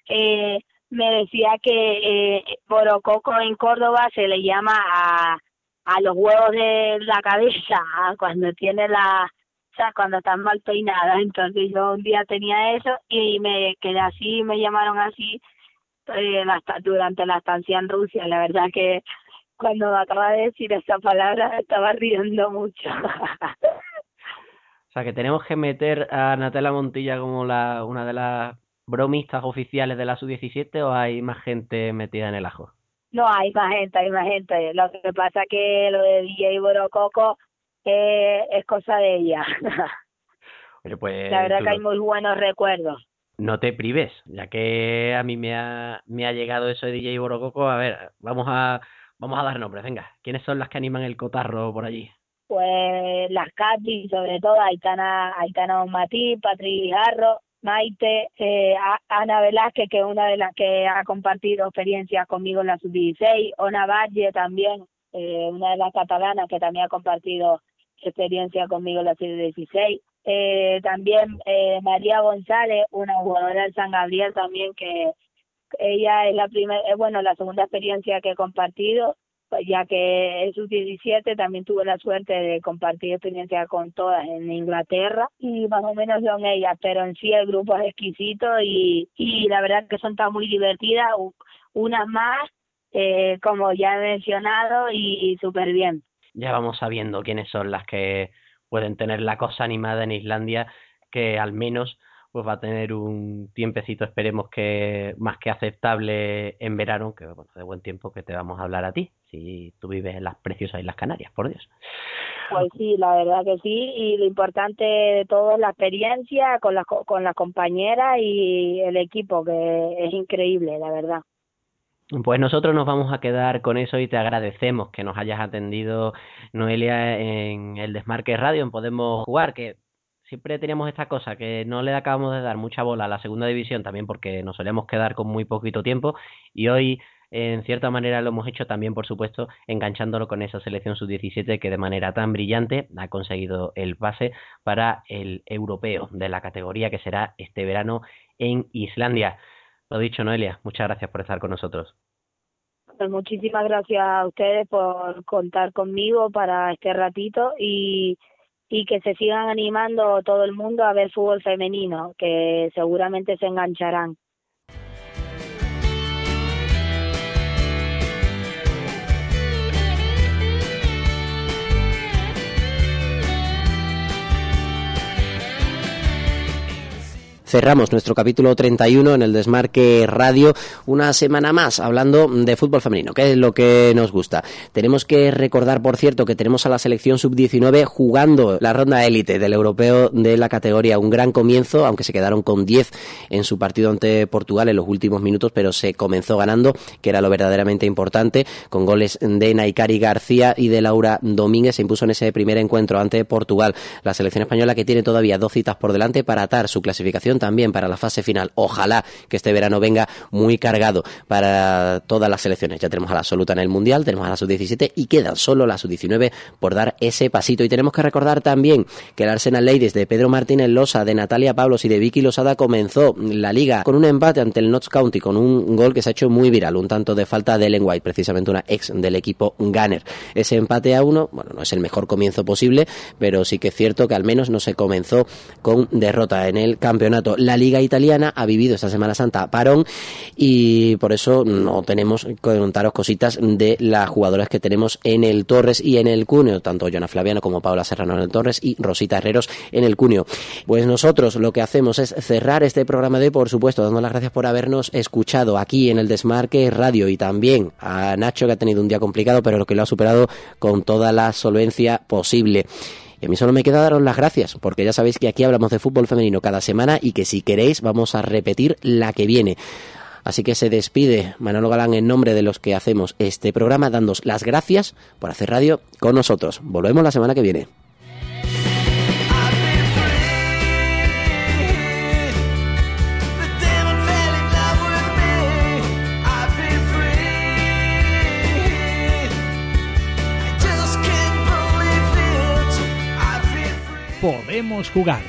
eh, me decía que eh, Borococo en Córdoba se le llama a, a los huevos de la cabeza, *laughs* cuando tiene la, o sea, cuando están mal peinadas. Entonces yo un día tenía eso y me quedé así, me llamaron así eh, la, durante la estancia en Rusia. La verdad que cuando me acaba de decir esa palabra estaba riendo mucho. *laughs* o sea, que tenemos que meter a Natalia Montilla como la una de las bromistas oficiales de la sub-17 o hay más gente metida en el ajo? No, hay más gente, hay más gente. Lo que pasa que lo de DJ Borococo eh, es cosa de ella. *laughs* Oye, pues, la verdad que hay muy buenos recuerdos. No te prives, ya que a mí me ha, me ha llegado eso de DJ Borococo. A ver, vamos a, dar nombres, venga. ¿Quiénes son las que animan el cotarro por allí? Pues las Katy, sobre todo, Aitana, Aitana Matí, Patri Jarro, Maite, eh, Ana Velázquez, que es una de las que ha compartido experiencias conmigo en la sub-16, Ona Valle también, eh, una de las catalanas que también ha compartido experiencia conmigo en la sub-16. Eh, también eh, María González, una jugadora del San Gabriel también, que ella es la primera, eh, bueno, la segunda experiencia que he compartido pues ya que en sus 17 también tuve la suerte de compartir experiencia con todas en Inglaterra y más o menos son ellas, pero en sí el grupo es exquisito y, y la verdad que son tan muy divertidas, unas más, eh, como ya he mencionado, y, y súper bien. Ya vamos sabiendo quiénes son las que pueden tener la cosa animada en Islandia, que al menos pues va a tener un tiempecito, esperemos que más que aceptable en verano, que bueno, de buen tiempo que te vamos a hablar a ti, si tú vives en las preciosas Islas Canarias, por Dios. Pues sí, la verdad que sí, y lo importante de todo es la experiencia con las con las compañeras y el equipo, que es increíble, la verdad. Pues nosotros nos vamos a quedar con eso y te agradecemos que nos hayas atendido, Noelia, en el Desmarque Radio, en Podemos Jugar, que siempre teníamos esta cosa que no le acabamos de dar mucha bola a la segunda división también porque nos solíamos quedar con muy poquito tiempo y hoy en cierta manera lo hemos hecho también por supuesto enganchándolo con esa selección sub-17 que de manera tan brillante ha conseguido el pase para el europeo de la categoría que será este verano en Islandia. Lo dicho Noelia, muchas gracias por estar con nosotros. Pues muchísimas gracias a ustedes por contar conmigo para este ratito y y que se sigan animando todo el mundo a ver fútbol femenino, que seguramente se engancharán. Cerramos nuestro capítulo 31 en el Desmarque Radio una semana más hablando de fútbol femenino, que es lo que nos gusta. Tenemos que recordar, por cierto, que tenemos a la selección sub-19 jugando la ronda élite del europeo de la categoría. Un gran comienzo, aunque se quedaron con 10 en su partido ante Portugal en los últimos minutos, pero se comenzó ganando, que era lo verdaderamente importante, con goles de Naikari García y de Laura Domínguez. Se impuso en ese primer encuentro ante Portugal. La selección española que tiene todavía dos citas por delante para atar su clasificación también para la fase final. Ojalá que este verano venga muy cargado para todas las selecciones. Ya tenemos a la absoluta en el Mundial, tenemos a la sub-17 y quedan solo la sub-19 por dar ese pasito. Y tenemos que recordar también que el Arsenal Ladies de Pedro Martínez Losa, de Natalia Pablos y de Vicky Losada comenzó la liga con un empate ante el Notts County, con un gol que se ha hecho muy viral, un tanto de falta de Ellen White, precisamente una ex del equipo Gunner. Ese empate a uno, bueno, no es el mejor comienzo posible, pero sí que es cierto que al menos no se comenzó con derrota en el campeonato. La liga italiana ha vivido esta Semana Santa parón y por eso no tenemos que contaros cositas de las jugadoras que tenemos en el Torres y en el Cuneo, tanto Joana Flaviano como Paula Serrano en el Torres y Rosita Herreros en el Cuneo. Pues nosotros lo que hacemos es cerrar este programa de, por supuesto, dando las gracias por habernos escuchado aquí en el Desmarque Radio y también a Nacho que ha tenido un día complicado, pero lo que lo ha superado con toda la solvencia posible. Y a mí solo me queda daros las gracias, porque ya sabéis que aquí hablamos de fútbol femenino cada semana y que si queréis vamos a repetir la que viene. Así que se despide Manolo Galán en nombre de los que hacemos este programa, dándos las gracias por hacer radio con nosotros. Volvemos la semana que viene. Podemos jugar.